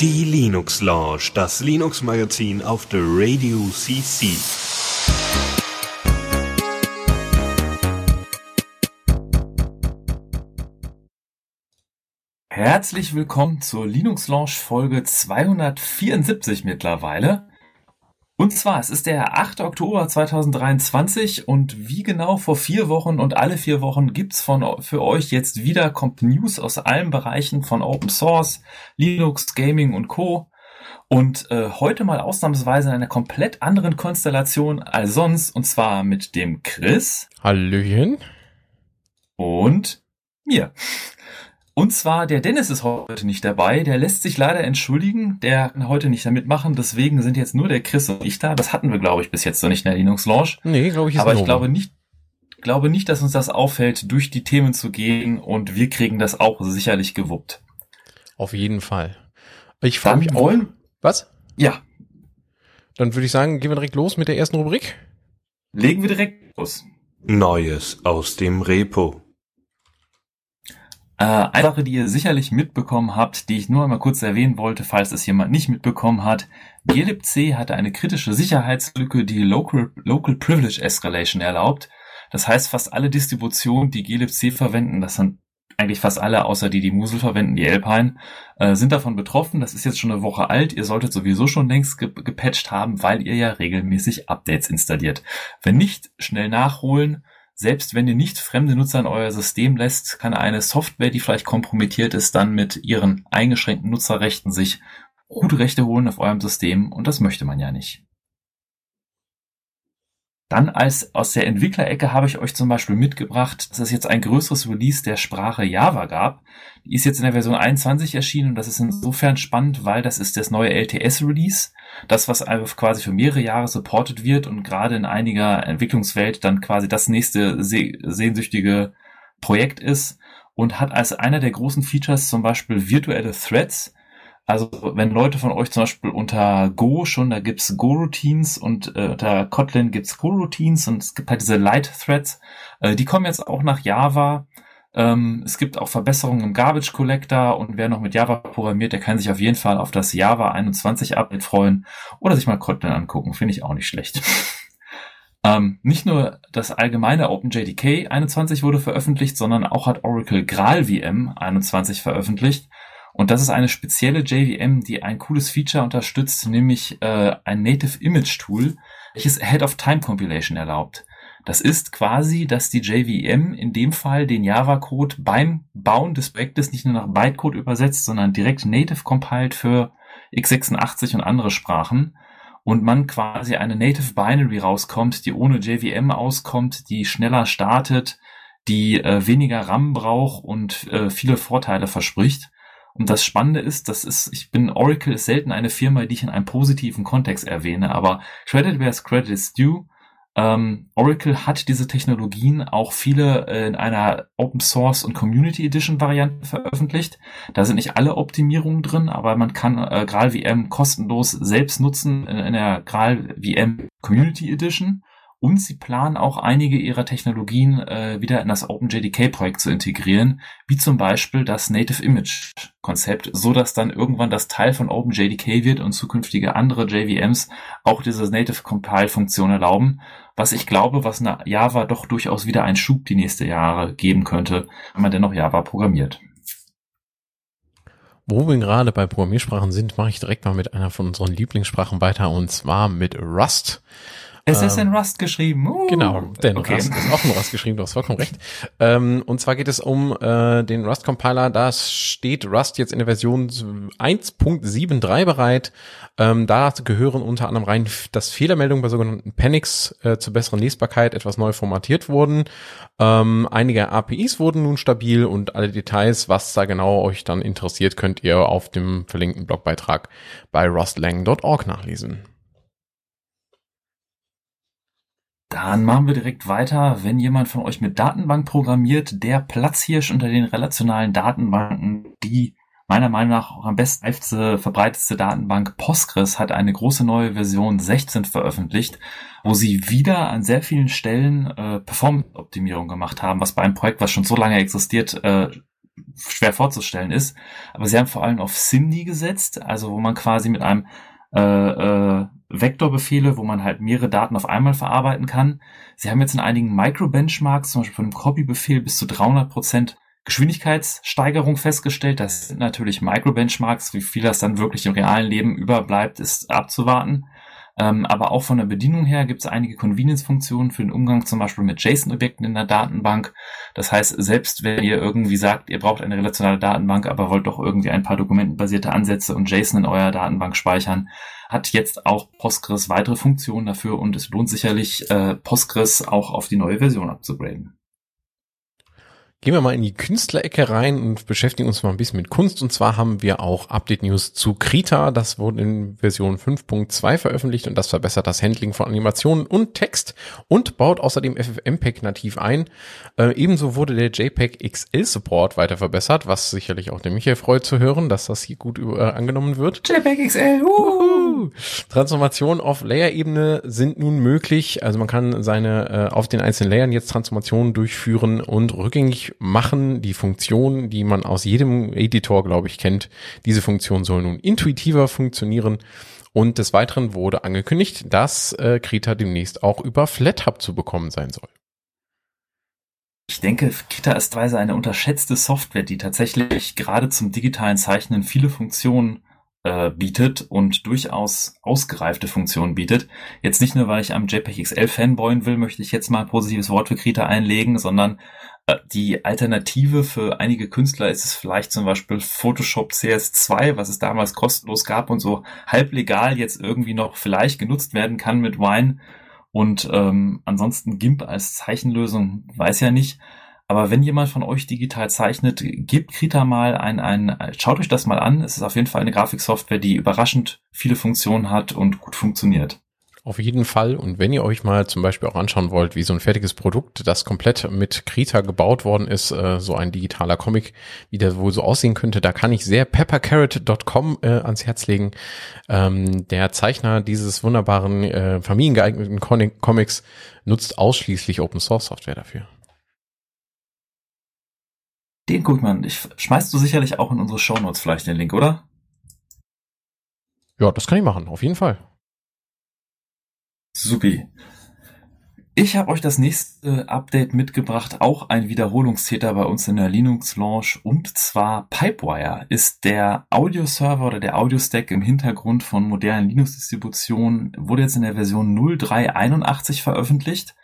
Die Linux Lounge, das Linux Magazin auf der Radio CC. Herzlich willkommen zur Linux Launch Folge 274 mittlerweile. Und zwar, es ist der 8. Oktober 2023 und wie genau vor vier Wochen und alle vier Wochen gibt's von, für euch jetzt wieder kommt News aus allen Bereichen von Open Source, Linux, Gaming und Co. Und äh, heute mal ausnahmsweise in einer komplett anderen Konstellation als sonst und zwar mit dem Chris. Hallöchen. Und mir. Und zwar, der Dennis ist heute nicht dabei. Der lässt sich leider entschuldigen. Der kann heute nicht da mitmachen. Deswegen sind jetzt nur der Chris und ich da. Das hatten wir, glaube ich, bis jetzt noch nicht in der Linux Launch. Nee, glaube ich, ist Aber ich glaube nicht, glaube nicht, dass uns das auffällt, durch die Themen zu gehen. Und wir kriegen das auch sicherlich gewuppt. Auf jeden Fall. Ich freue mich auch. Was? Ja. Dann würde ich sagen, gehen wir direkt los mit der ersten Rubrik. Legen wir direkt los. Neues aus dem Repo. Äh, eine Sache, die ihr sicherlich mitbekommen habt, die ich nur einmal kurz erwähnen wollte, falls es jemand nicht mitbekommen hat. glibc hatte eine kritische Sicherheitslücke, die Local, Local Privilege Escalation erlaubt. Das heißt, fast alle Distributionen, die glibc verwenden, das sind eigentlich fast alle, außer die, die Musel verwenden, die Alpine, äh, sind davon betroffen. Das ist jetzt schon eine Woche alt. Ihr solltet sowieso schon längst ge gepatcht haben, weil ihr ja regelmäßig Updates installiert. Wenn nicht, schnell nachholen. Selbst wenn ihr nicht fremde Nutzer in euer System lässt, kann eine Software, die vielleicht kompromittiert ist, dann mit ihren eingeschränkten Nutzerrechten sich gute Rechte holen auf eurem System und das möchte man ja nicht. Dann als aus der Entwicklerecke habe ich euch zum Beispiel mitgebracht, dass es jetzt ein größeres Release der Sprache Java gab. Die ist jetzt in der Version 21 erschienen und das ist insofern spannend, weil das ist das neue LTS-Release. Das, was quasi für mehrere Jahre supported wird und gerade in einiger Entwicklungswelt dann quasi das nächste sehnsüchtige Projekt ist und hat als einer der großen Features zum Beispiel virtuelle Threads, also wenn Leute von euch zum Beispiel unter Go schon, da gibt's Go-Routines und äh, unter Kotlin gibt's Go-Routines und es gibt halt diese Light-Threads. Äh, die kommen jetzt auch nach Java. Ähm, es gibt auch Verbesserungen im Garbage Collector und wer noch mit Java programmiert, der kann sich auf jeden Fall auf das Java 21 Update freuen oder sich mal Kotlin angucken. Finde ich auch nicht schlecht. Ähm, nicht nur das allgemeine OpenJDK 21 wurde veröffentlicht, sondern auch hat Oracle GraalVM 21 veröffentlicht. Und das ist eine spezielle JVM, die ein cooles Feature unterstützt, nämlich äh, ein Native Image Tool, welches Ahead of Time Compilation erlaubt. Das ist quasi, dass die JVM in dem Fall den Java-Code beim Bauen des Projektes nicht nur nach Bytecode übersetzt, sondern direkt native compiled für x86 und andere Sprachen und man quasi eine Native Binary rauskommt, die ohne JVM auskommt, die schneller startet, die äh, weniger RAM braucht und äh, viele Vorteile verspricht. Und das Spannende ist, das ist, ich bin, Oracle ist selten eine Firma, die ich in einem positiven Kontext erwähne, aber Credit where's credit is due. Ähm, Oracle hat diese Technologien auch viele äh, in einer Open Source und Community Edition Variante veröffentlicht. Da sind nicht alle Optimierungen drin, aber man kann äh, GraalVM kostenlos selbst nutzen in, in der GraalVM Community Edition. Und sie planen auch einige ihrer Technologien äh, wieder in das OpenJDK-Projekt zu integrieren, wie zum Beispiel das Native Image-Konzept, so dass dann irgendwann das Teil von OpenJDK wird und zukünftige andere JVMs auch diese Native Compile-Funktion erlauben, was ich glaube, was eine Java doch durchaus wieder einen Schub die nächste Jahre geben könnte, wenn man dennoch Java programmiert. Wo wir gerade bei Programmiersprachen sind, mache ich direkt mal mit einer von unseren Lieblingssprachen weiter und zwar mit Rust. Es ist in ähm, Rust geschrieben. Uh. Genau, denn okay. Rust ist auch in Rust geschrieben, du hast vollkommen recht. Ähm, und zwar geht es um äh, den Rust-Compiler. Da steht Rust jetzt in der Version 1.73 bereit. Ähm, da gehören unter anderem rein, dass Fehlermeldungen bei sogenannten Panics äh, zur besseren Lesbarkeit etwas neu formatiert wurden. Ähm, einige APIs wurden nun stabil und alle Details, was da genau euch dann interessiert, könnt ihr auf dem verlinkten Blogbeitrag bei rustlang.org nachlesen. Dann machen wir direkt weiter. Wenn jemand von euch mit Datenbank programmiert, der Platzhirsch unter den relationalen Datenbanken, die meiner Meinung nach auch am besten verbreitetste Datenbank Postgres hat eine große neue Version 16 veröffentlicht, wo sie wieder an sehr vielen Stellen äh, Performance-Optimierung gemacht haben, was bei einem Projekt, was schon so lange existiert, äh, schwer vorzustellen ist. Aber sie haben vor allem auf SIMD gesetzt, also wo man quasi mit einem äh, äh, Vektorbefehle, wo man halt mehrere Daten auf einmal verarbeiten kann. Sie haben jetzt in einigen Micro-Benchmarks, zum Beispiel von einem Copy-Befehl bis zu 300 Prozent Geschwindigkeitssteigerung festgestellt. Das sind natürlich Micro-Benchmarks. Wie viel das dann wirklich im realen Leben überbleibt, ist abzuwarten. Ähm, aber auch von der Bedienung her gibt es einige Convenience-Funktionen für den Umgang zum Beispiel mit JSON-Objekten in der Datenbank. Das heißt, selbst wenn ihr irgendwie sagt, ihr braucht eine relationale Datenbank, aber wollt doch irgendwie ein paar dokumentenbasierte Ansätze und JSON in eurer Datenbank speichern, hat jetzt auch Postgres weitere Funktionen dafür und es lohnt sicherlich, äh, Postgres auch auf die neue Version abzugraden. Gehen wir mal in die Künstlerecke rein und beschäftigen uns mal ein bisschen mit Kunst. Und zwar haben wir auch Update-News zu Krita. Das wurde in Version 5.2 veröffentlicht und das verbessert das Handling von Animationen und Text und baut außerdem FFmpeg nativ ein. Äh, ebenso wurde der JPEG XL Support weiter verbessert, was sicherlich auch der Michael freut zu hören, dass das hier gut äh, angenommen wird. JPEG XL, uhu. Transformationen auf Layer-Ebene sind nun möglich. Also man kann seine äh, auf den einzelnen Layern jetzt Transformationen durchführen und rückgängig machen. Die Funktion, die man aus jedem Editor, glaube ich, kennt, diese Funktion soll nun intuitiver funktionieren. Und des Weiteren wurde angekündigt, dass äh, Krita demnächst auch über FlatHub zu bekommen sein soll. Ich denke, Krita ist weise eine unterschätzte Software, die tatsächlich gerade zum digitalen Zeichnen viele Funktionen äh, bietet und durchaus ausgereifte Funktionen bietet. Jetzt nicht nur, weil ich am JPEG XL fanboyen will, möchte ich jetzt mal ein positives Wort für Krita einlegen, sondern die Alternative für einige Künstler ist es vielleicht zum Beispiel Photoshop CS2, was es damals kostenlos gab und so halblegal jetzt irgendwie noch vielleicht genutzt werden kann mit Wine. Und ähm, ansonsten GIMP als Zeichenlösung weiß ja nicht. Aber wenn jemand von euch digital zeichnet, gebt Krita mal ein, ein, schaut euch das mal an. Es ist auf jeden Fall eine Grafiksoftware, die überraschend viele Funktionen hat und gut funktioniert. Auf jeden Fall. Und wenn ihr euch mal zum Beispiel auch anschauen wollt, wie so ein fertiges Produkt, das komplett mit Krita gebaut worden ist, äh, so ein digitaler Comic, wie der wohl so aussehen könnte, da kann ich sehr peppercarrot.com äh, ans Herz legen. Ähm, der Zeichner dieses wunderbaren, äh, familiengeeigneten Comics nutzt ausschließlich Open Source Software dafür. Den guck mal, ich schmeißt du sicherlich auch in unsere Shownotes vielleicht den Link, oder? Ja, das kann ich machen, auf jeden Fall. Supi. Ich habe euch das nächste Update mitgebracht, auch ein Wiederholungstäter bei uns in der Linux Launch und zwar Pipewire ist der Audio-Server oder der Audio-Stack im Hintergrund von modernen Linux-Distributionen, wurde jetzt in der Version 0381 veröffentlicht.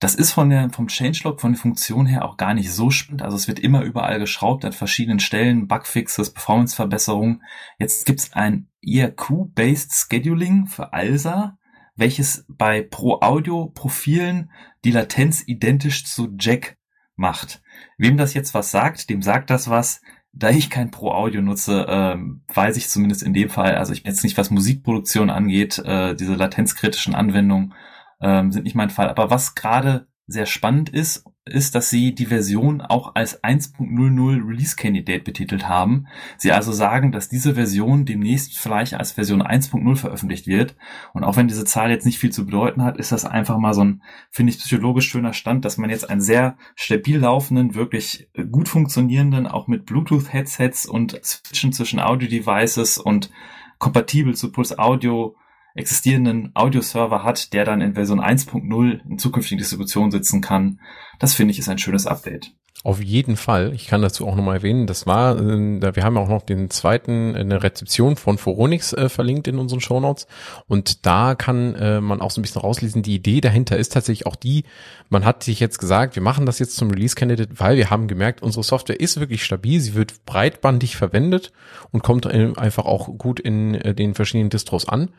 Das ist von der, vom Changelog, von der Funktion her auch gar nicht so spannend. Also es wird immer überall geschraubt an verschiedenen Stellen, Bugfixes, Performance-Verbesserungen. Jetzt gibt's ein IRQ-based Scheduling für ALSA welches bei Pro Audio Profilen die Latenz identisch zu Jack macht. Wem das jetzt was sagt, dem sagt das was. Da ich kein Pro Audio nutze, ähm, weiß ich zumindest in dem Fall, also ich jetzt nicht, was Musikproduktion angeht, äh, diese latenzkritischen Anwendungen ähm, sind nicht mein Fall. Aber was gerade sehr spannend ist, ist, dass sie die Version auch als 1.00 Release Candidate betitelt haben. Sie also sagen, dass diese Version demnächst vielleicht als Version 1.0 veröffentlicht wird. Und auch wenn diese Zahl jetzt nicht viel zu bedeuten hat, ist das einfach mal so ein, finde ich, psychologisch schöner Stand, dass man jetzt einen sehr stabil laufenden, wirklich gut funktionierenden, auch mit Bluetooth-Headsets und Switchen zwischen Audio-Devices und kompatibel zu Pulse Audio existierenden Audio-Server hat, der dann in Version 1.0 in zukünftigen Distributionen sitzen kann. Das finde ich ist ein schönes Update. Auf jeden Fall. Ich kann dazu auch nochmal erwähnen, das war, äh, wir haben auch noch den zweiten, eine Rezeption von Foronix äh, verlinkt in unseren Shownotes und da kann äh, man auch so ein bisschen rauslesen, die Idee dahinter ist tatsächlich auch die, man hat sich jetzt gesagt, wir machen das jetzt zum Release Candidate, weil wir haben gemerkt, unsere Software ist wirklich stabil, sie wird breitbandig verwendet und kommt äh, einfach auch gut in äh, den verschiedenen Distros an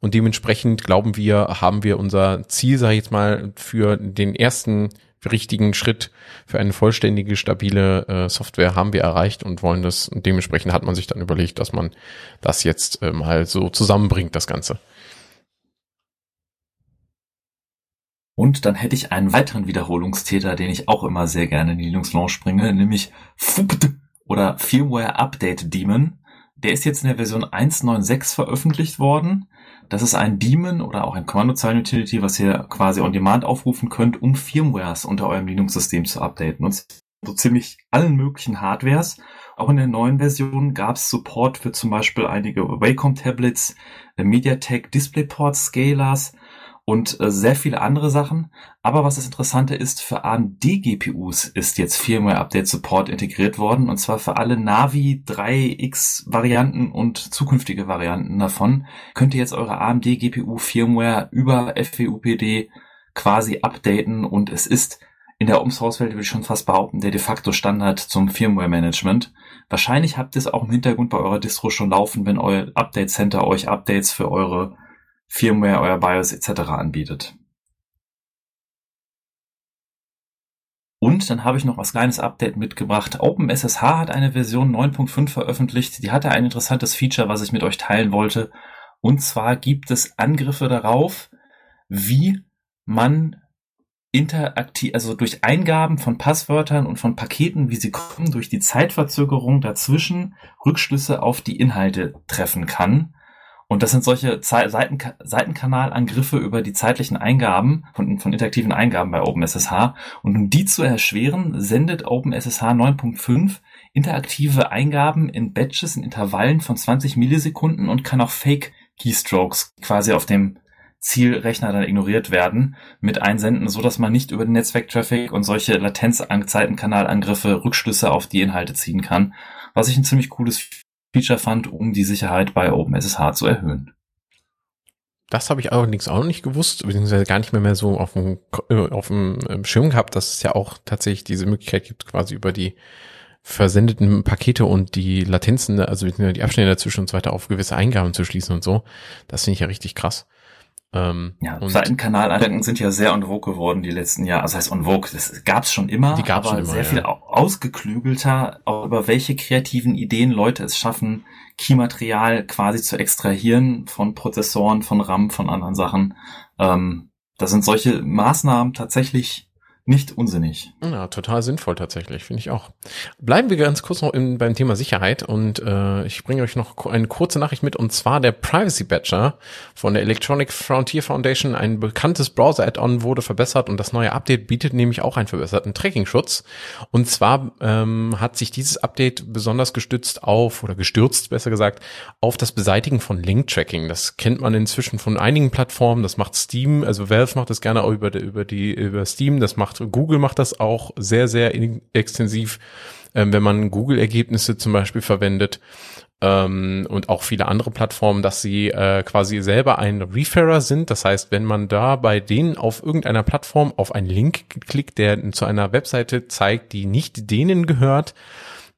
und dementsprechend glauben wir, haben wir unser Ziel, sage ich jetzt mal, für den ersten richtigen Schritt für eine vollständige, stabile äh, Software haben wir erreicht und wollen das. Und dementsprechend hat man sich dann überlegt, dass man das jetzt äh, mal so zusammenbringt, das Ganze. Und dann hätte ich einen weiteren Wiederholungstäter, den ich auch immer sehr gerne in die Linux Launch bringe, nämlich FUPT oder Firmware Update Daemon. Der ist jetzt in der Version 1.9.6 veröffentlicht worden. Das ist ein Daemon oder auch ein Kommandozeilen-Utility, was ihr quasi on demand aufrufen könnt, um Firmwares unter eurem Linux-System zu updaten. Und so ziemlich allen möglichen Hardwares. Auch in der neuen Version gab es Support für zum Beispiel einige Wacom-Tablets, MediaTek DisplayPort Scalers und äh, sehr viele andere Sachen. Aber was das Interessante ist, für AMD-GPUs ist jetzt Firmware-Update-Support integriert worden und zwar für alle Navi 3X-Varianten und zukünftige Varianten davon könnt ihr jetzt eure AMD-GPU-Firmware über FWUPD quasi updaten und es ist in der Open Source Welt würde ich schon fast behaupten, der de facto Standard zum Firmware Management. Wahrscheinlich habt ihr es auch im Hintergrund bei eurer Distro schon laufen, wenn euer Update Center euch Updates für eure Firmware, euer BIOS etc. anbietet. Und dann habe ich noch was kleines Update mitgebracht. OpenSSH hat eine Version 9.5 veröffentlicht. Die hatte ein interessantes Feature, was ich mit euch teilen wollte. Und zwar gibt es Angriffe darauf, wie man interaktiv, also durch Eingaben von Passwörtern und von Paketen, wie sie kommen, durch die Zeitverzögerung dazwischen Rückschlüsse auf die Inhalte treffen kann. Und das sind solche Seiten Seitenkanalangriffe über die zeitlichen Eingaben von, von interaktiven Eingaben bei OpenSSH. Und um die zu erschweren, sendet OpenSSH 9.5 interaktive Eingaben in Batches in Intervallen von 20 Millisekunden und kann auch Fake Keystrokes quasi auf dem Zielrechner dann ignoriert werden mit einsenden, so dass man nicht über den Netzwerktraffic und solche Latenzzeitenkanalangriffe Rückschlüsse auf die Inhalte ziehen kann, was ich ein ziemlich cooles Feature fand, um die Sicherheit bei OpenSSH zu erhöhen. Das habe ich allerdings auch noch nicht gewusst, beziehungsweise gar nicht mehr, mehr so auf dem, äh, auf dem ähm, Schirm gehabt, dass es ja auch tatsächlich diese Möglichkeit gibt, quasi über die versendeten Pakete und die Latenzen, also die Abstände dazwischen und so weiter auf gewisse Eingaben zu schließen und so. Das finde ich ja richtig krass. Ähm, ja, Seitenkanalandenken sind ja sehr en vogue geworden die letzten Jahre. Also heißt en vogue, das gab's schon immer, die gab's aber schon immer, sehr ja. viel ausgeklügelter, auch über welche kreativen Ideen Leute es schaffen, Keymaterial quasi zu extrahieren von Prozessoren, von RAM, von anderen Sachen. Ähm, da sind solche Maßnahmen tatsächlich nicht unsinnig. Ja, total sinnvoll tatsächlich, finde ich auch. Bleiben wir ganz kurz noch in, beim Thema Sicherheit und äh, ich bringe euch noch eine kurze Nachricht mit und zwar der Privacy Badger von der Electronic Frontier Foundation, ein bekanntes Browser-Add-on wurde verbessert und das neue Update bietet nämlich auch einen verbesserten Tracking-Schutz. Und zwar ähm, hat sich dieses Update besonders gestützt auf, oder gestürzt besser gesagt, auf das Beseitigen von Link-Tracking. Das kennt man inzwischen von einigen Plattformen, das macht Steam, also Valve macht das gerne auch über, über, die, über Steam, das macht Google macht das auch sehr, sehr extensiv, ähm, wenn man Google-Ergebnisse zum Beispiel verwendet ähm, und auch viele andere Plattformen, dass sie äh, quasi selber ein Referrer sind. Das heißt, wenn man da bei denen auf irgendeiner Plattform auf einen Link klickt, der zu einer Webseite zeigt, die nicht denen gehört,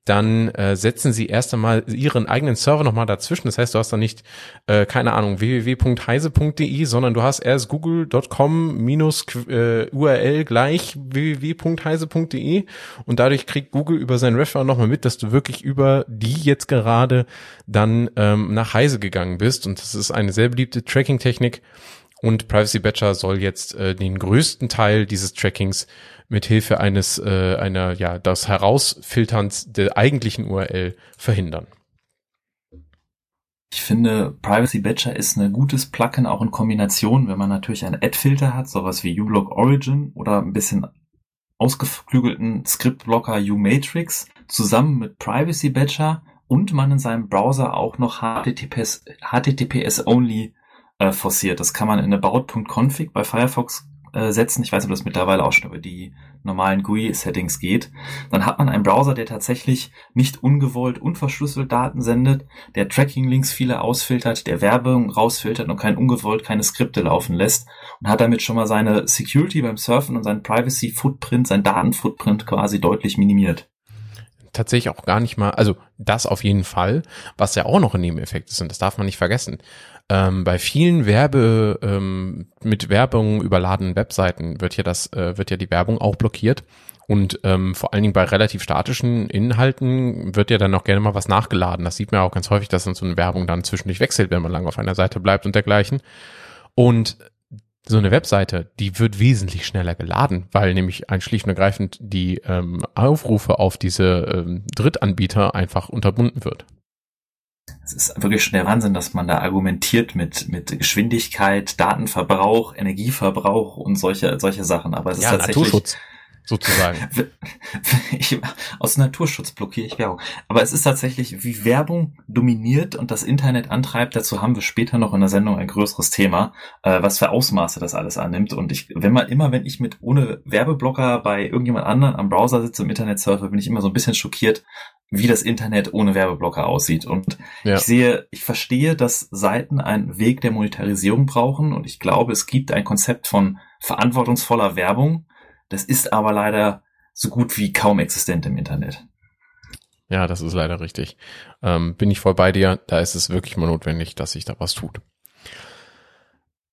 dann äh, setzen sie erst einmal ihren eigenen Server nochmal dazwischen. Das heißt, du hast dann nicht, äh, keine Ahnung, www.heise.de, sondern du hast erst google.com minus äh, URL gleich www.heise.de und dadurch kriegt Google über seinen Referer nochmal mit, dass du wirklich über die jetzt gerade dann ähm, nach Heise gegangen bist. Und das ist eine sehr beliebte Tracking-Technik. Und Privacy Badger soll jetzt äh, den größten Teil dieses Trackings mit Hilfe eines äh, einer ja das Herausfilterns der eigentlichen URL verhindern. Ich finde, Privacy Badger ist ein gutes Plugin auch in Kombination, wenn man natürlich einen Ad-Filter hat, sowas wie uBlock Origin oder ein bisschen ausgeklügelten Script-Blocker uMatrix zusammen mit Privacy Badger und man in seinem Browser auch noch HTTPS, HTTPS only äh, forciert. Das kann man in about.config bei Firefox äh, setzen. Ich weiß ob das mittlerweile auch schon über die normalen GUI-Settings geht. Dann hat man einen Browser, der tatsächlich nicht ungewollt unverschlüsselt Daten sendet, der Tracking-Links viele ausfiltert, der Werbung rausfiltert und kein ungewollt keine Skripte laufen lässt und hat damit schon mal seine Security beim Surfen und seinen Privacy-Footprint, sein Daten-Footprint quasi deutlich minimiert tatsächlich auch gar nicht mal, also das auf jeden Fall, was ja auch noch ein Nebeneffekt ist und das darf man nicht vergessen ähm, bei vielen Werbe ähm, mit Werbung überladenen Webseiten wird ja das äh, wird ja die Werbung auch blockiert und ähm, vor allen Dingen bei relativ statischen Inhalten wird ja dann auch gerne mal was nachgeladen. Das sieht man auch ganz häufig, dass dann so eine Werbung dann zwischendurch wechselt, wenn man lange auf einer Seite bleibt und dergleichen. Und so eine Webseite, die wird wesentlich schneller geladen, weil nämlich ein schlicht und ergreifend die ähm, Aufrufe auf diese ähm, Drittanbieter einfach unterbunden wird es ist wirklich schon der Wahnsinn, dass man da argumentiert mit, mit Geschwindigkeit, Datenverbrauch, Energieverbrauch und solche, solche Sachen. Aber es ist ja, tatsächlich, Naturschutz. sozusagen. Ich, aus Naturschutz blockiere ich Werbung. Aber es ist tatsächlich, wie Werbung dominiert und das Internet antreibt. Dazu haben wir später noch in der Sendung ein größeres Thema, äh, was für Ausmaße das alles annimmt. Und ich, wenn man immer, wenn ich mit ohne Werbeblocker bei irgendjemand anderen am Browser sitze, im Internet surfe, bin ich immer so ein bisschen schockiert, wie das Internet ohne Werbeblocker aussieht. Und ja. ich sehe, ich verstehe, dass Seiten einen Weg der Monetarisierung brauchen und ich glaube, es gibt ein Konzept von verantwortungsvoller Werbung. Das ist aber leider so gut wie kaum existent im Internet. Ja, das ist leider richtig. Ähm, bin ich voll bei dir. Da ist es wirklich mal notwendig, dass sich da was tut.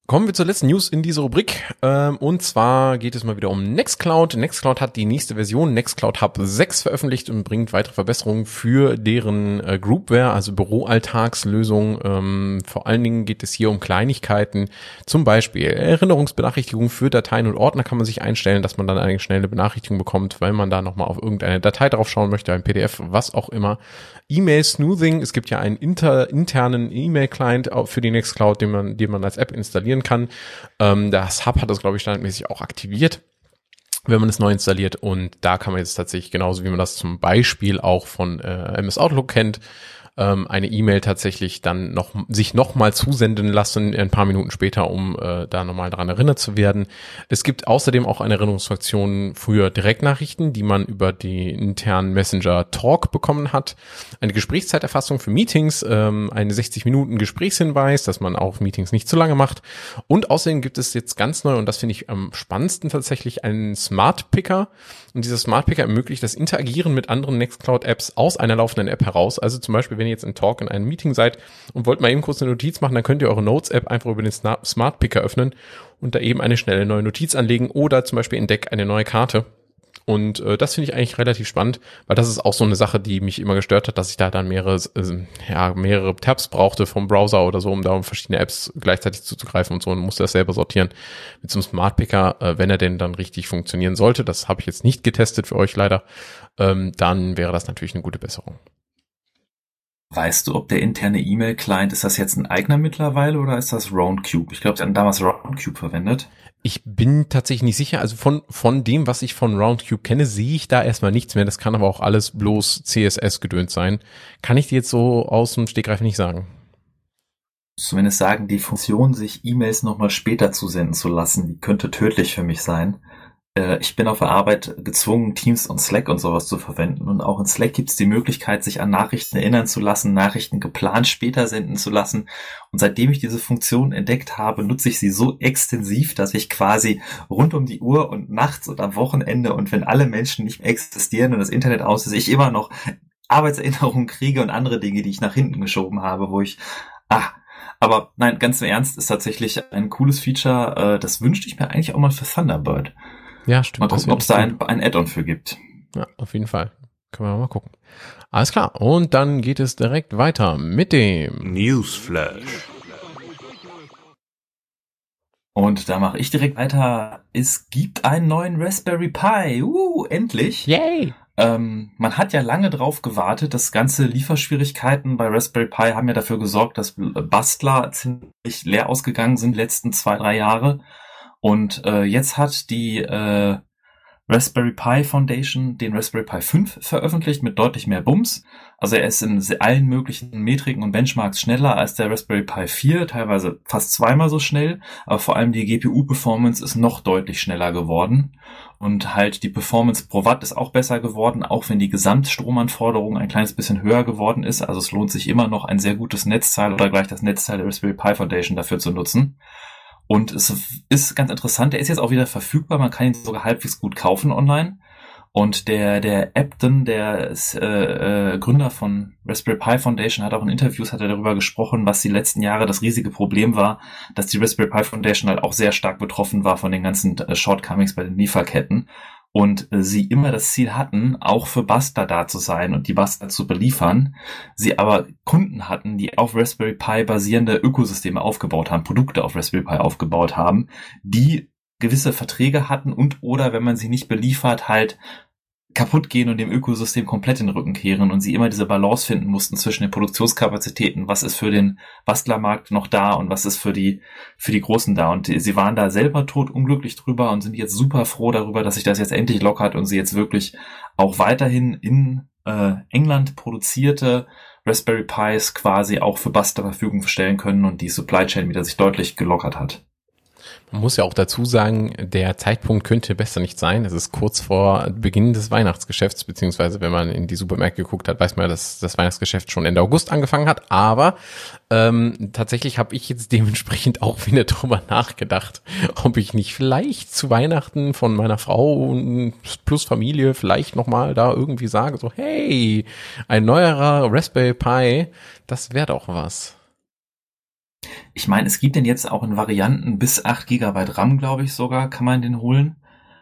Kommen wir zur letzten News in dieser Rubrik. Ähm, und zwar geht es mal wieder um Nextcloud. Nextcloud hat die nächste Version Nextcloud Hub 6 veröffentlicht und bringt weitere Verbesserungen für deren äh, Groupware, also Büroalltagslösung. Ähm, vor allen Dingen geht es hier um Kleinigkeiten. Zum Beispiel Erinnerungsbenachrichtigungen für Dateien und Ordner kann man sich einstellen, dass man dann eine schnelle Benachrichtigung bekommt, weil man da nochmal auf irgendeine Datei drauf schauen möchte, ein PDF, was auch immer. E-Mail-Smoothing. Es gibt ja einen inter, internen E-Mail-Client für die Nextcloud, den man, den man als App installieren kann. Ähm, das Hub hat das, glaube ich, standardmäßig auch aktiviert wenn man es neu installiert und da kann man jetzt tatsächlich genauso wie man das zum Beispiel auch von äh, MS Outlook kennt, ähm, eine E-Mail tatsächlich dann noch sich nochmal zusenden lassen, ein paar Minuten später, um äh, da nochmal dran erinnert zu werden. Es gibt außerdem auch eine Erinnerungsfunktion für Direktnachrichten, die man über die internen Messenger Talk bekommen hat. Eine Gesprächszeiterfassung für Meetings, ähm, eine 60 Minuten Gesprächshinweis, dass man auch Meetings nicht zu lange macht. Und außerdem gibt es jetzt ganz neu, und das finde ich am spannendsten tatsächlich, einen Smart Picker. Und dieser Smart Picker ermöglicht das Interagieren mit anderen Nextcloud-Apps aus einer laufenden App heraus. Also zum Beispiel, wenn ihr jetzt im Talk in einem Meeting seid und wollt mal eben kurz eine Notiz machen, dann könnt ihr eure Notes-App einfach über den Smart Picker öffnen und da eben eine schnelle neue Notiz anlegen oder zum Beispiel in Deck eine neue Karte. Und äh, das finde ich eigentlich relativ spannend, weil das ist auch so eine Sache, die mich immer gestört hat, dass ich da dann mehrere, äh, ja, mehrere Tabs brauchte vom Browser oder so, um da um verschiedene Apps gleichzeitig zuzugreifen und so und musste das selber sortieren. Mit so einem Smart Picker, äh, wenn er denn dann richtig funktionieren sollte, das habe ich jetzt nicht getestet für euch leider, ähm, dann wäre das natürlich eine gute Besserung. Weißt du, ob der interne E-Mail-Client, ist das jetzt ein eigener mittlerweile oder ist das Roundcube? Ich glaube, sie haben damals Roundcube verwendet. Ich bin tatsächlich nicht sicher. Also von, von dem, was ich von Roundcube kenne, sehe ich da erstmal nichts mehr. Das kann aber auch alles bloß CSS gedönt sein. Kann ich dir jetzt so aus dem Stegreif nicht sagen. Zumindest sagen, die Funktion, sich E-Mails nochmal später zusenden zu lassen, die könnte tödlich für mich sein. Äh, ich bin auf der Arbeit gezwungen, Teams und Slack und sowas zu verwenden. Und auch in Slack gibt es die Möglichkeit, sich an Nachrichten erinnern zu lassen, Nachrichten geplant später senden zu lassen. Und seitdem ich diese Funktion entdeckt habe, nutze ich sie so extensiv, dass ich quasi rund um die Uhr und nachts und am Wochenende und wenn alle Menschen nicht existieren und das Internet aus ist, ich immer noch Arbeitserinnerungen kriege und andere Dinge, die ich nach hinten geschoben habe, wo ich, ah, aber nein, ganz im Ernst, ist tatsächlich ein cooles Feature. Äh, das wünschte ich mir eigentlich auch mal für Thunderbird. Ja, stimmt. Mal gucken, ob es da ein, ein Add-on für gibt. Ja, auf jeden Fall. Können wir mal gucken. Alles klar. Und dann geht es direkt weiter mit dem Newsflash. Und da mache ich direkt weiter. Es gibt einen neuen Raspberry Pi. Uh, endlich. Yay. Ähm, man hat ja lange drauf gewartet. Das ganze Lieferschwierigkeiten bei Raspberry Pi haben ja dafür gesorgt, dass Bastler ziemlich leer ausgegangen sind letzten zwei, drei Jahre. Und äh, jetzt hat die äh, Raspberry Pi Foundation den Raspberry Pi 5 veröffentlicht mit deutlich mehr Bums. Also er ist in allen möglichen Metriken und Benchmarks schneller als der Raspberry Pi 4, teilweise fast zweimal so schnell, aber vor allem die GPU-Performance ist noch deutlich schneller geworden. Und halt die Performance pro Watt ist auch besser geworden, auch wenn die Gesamtstromanforderung ein kleines bisschen höher geworden ist. Also es lohnt sich immer noch ein sehr gutes Netzteil oder gleich das Netzteil der Raspberry Pi Foundation dafür zu nutzen. Und es ist ganz interessant, der ist jetzt auch wieder verfügbar, man kann ihn sogar halbwegs gut kaufen online. Und der, der Abden, der ist, äh, äh, Gründer von Raspberry Pi Foundation, hat auch in Interviews hat er darüber gesprochen, was die letzten Jahre das riesige Problem war, dass die Raspberry Pi Foundation halt auch sehr stark betroffen war von den ganzen äh, Shortcomings bei den Lieferketten und sie immer das Ziel hatten, auch für Buster da zu sein und die Buster zu beliefern, sie aber Kunden hatten, die auf Raspberry Pi basierende Ökosysteme aufgebaut haben, Produkte auf Raspberry Pi aufgebaut haben, die gewisse Verträge hatten und oder wenn man sie nicht beliefert, halt kaputt gehen und dem Ökosystem komplett den Rücken kehren und sie immer diese Balance finden mussten zwischen den Produktionskapazitäten, was ist für den Bastlermarkt noch da und was ist für die, für die Großen da. Und sie waren da selber tot unglücklich drüber und sind jetzt super froh darüber, dass sich das jetzt endlich lockert und sie jetzt wirklich auch weiterhin in äh, England produzierte Raspberry Pis quasi auch für Bastler Verfügung stellen können und die Supply Chain wieder sich deutlich gelockert hat. Man muss ja auch dazu sagen, der Zeitpunkt könnte besser nicht sein. Es ist kurz vor Beginn des Weihnachtsgeschäfts, beziehungsweise wenn man in die Supermärkte geguckt hat, weiß man, dass das Weihnachtsgeschäft schon Ende August angefangen hat. Aber ähm, tatsächlich habe ich jetzt dementsprechend auch wieder drüber nachgedacht, ob ich nicht vielleicht zu Weihnachten von meiner Frau plus Familie vielleicht nochmal da irgendwie sage, so hey, ein neuerer Raspberry Pi, das wäre doch was. Ich meine, es gibt den jetzt auch in Varianten bis 8 GB RAM, glaube ich sogar, kann man den holen.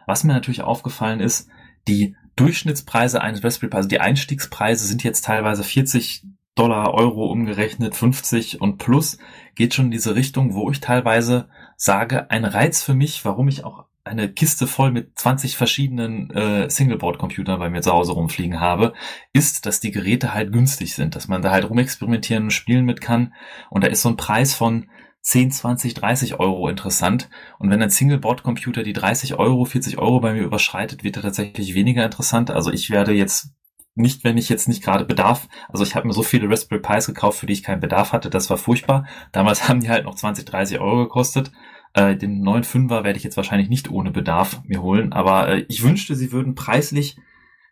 Was mir natürlich aufgefallen ist, die Durchschnittspreise eines Raspberry Pi, also die Einstiegspreise sind jetzt teilweise 40 Dollar, Euro umgerechnet, 50 und plus, geht schon in diese Richtung, wo ich teilweise sage, ein Reiz für mich, warum ich auch eine Kiste voll mit 20 verschiedenen äh, Singleboard-Computern bei mir zu Hause rumfliegen habe, ist, dass die Geräte halt günstig sind, dass man da halt rumexperimentieren und spielen mit kann. Und da ist so ein Preis von 10, 20, 30 Euro interessant. Und wenn ein Singleboard-Computer die 30 Euro, 40 Euro bei mir überschreitet, wird er tatsächlich weniger interessant. Also ich werde jetzt nicht, wenn ich jetzt nicht gerade Bedarf, also ich habe mir so viele Raspberry Pis gekauft, für die ich keinen Bedarf hatte, das war furchtbar. Damals haben die halt noch 20, 30 Euro gekostet. Äh, den neuen Fünfer werde ich jetzt wahrscheinlich nicht ohne Bedarf mir holen, aber äh, ich wünschte, sie würden preislich,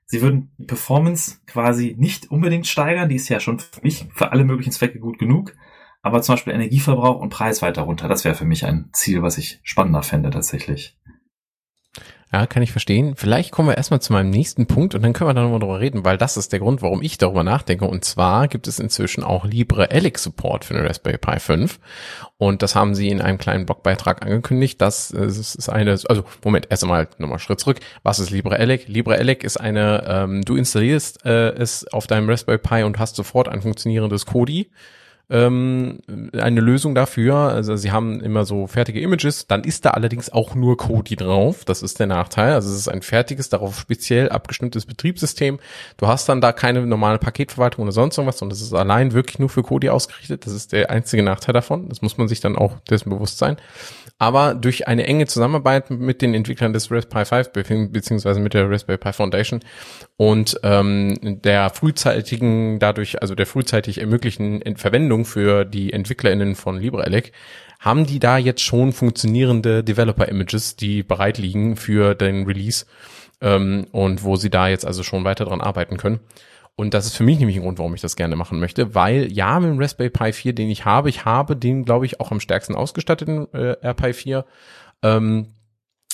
sie würden die Performance quasi nicht unbedingt steigern, die ist ja schon für mich für alle möglichen Zwecke gut genug, aber zum Beispiel Energieverbrauch und Preis weiter runter, das wäre für mich ein Ziel, was ich spannender fände tatsächlich. Ja, kann ich verstehen. Vielleicht kommen wir erstmal zu meinem nächsten Punkt und dann können wir dann nochmal drüber reden, weil das ist der Grund, warum ich darüber nachdenke. Und zwar gibt es inzwischen auch LibreELEC Support für den Raspberry Pi 5. Und das haben sie in einem kleinen Blogbeitrag angekündigt. Das ist eine, also Moment, erst einmal nochmal Schritt zurück. Was ist LibreELEC? LibreELEC ist eine, ähm, du installierst äh, es auf deinem Raspberry Pi und hast sofort ein funktionierendes Kodi ähm, eine Lösung dafür. Also sie haben immer so fertige Images, dann ist da allerdings auch nur Kodi drauf. Das ist der Nachteil. Also es ist ein fertiges, darauf speziell abgestimmtes Betriebssystem. Du hast dann da keine normale Paketverwaltung oder sonst irgendwas, sondern es ist allein wirklich nur für Kodi ausgerichtet. Das ist der einzige Nachteil davon. Das muss man sich dann auch dessen bewusst sein aber durch eine enge Zusammenarbeit mit den Entwicklern des Raspberry 5 beziehungsweise mit der Raspberry Pi Foundation und ähm, der frühzeitigen, dadurch, also der frühzeitig ermöglichen Verwendung für die EntwicklerInnen von LibreELEC, haben die da jetzt schon funktionierende Developer-Images, die bereit liegen für den Release ähm, und wo sie da jetzt also schon weiter dran arbeiten können. Und das ist für mich nämlich ein Grund, warum ich das gerne machen möchte, weil ja, mit dem Raspberry Pi 4, den ich habe, ich habe den, glaube ich, auch am stärksten ausgestatteten äh, RPi 4, ähm,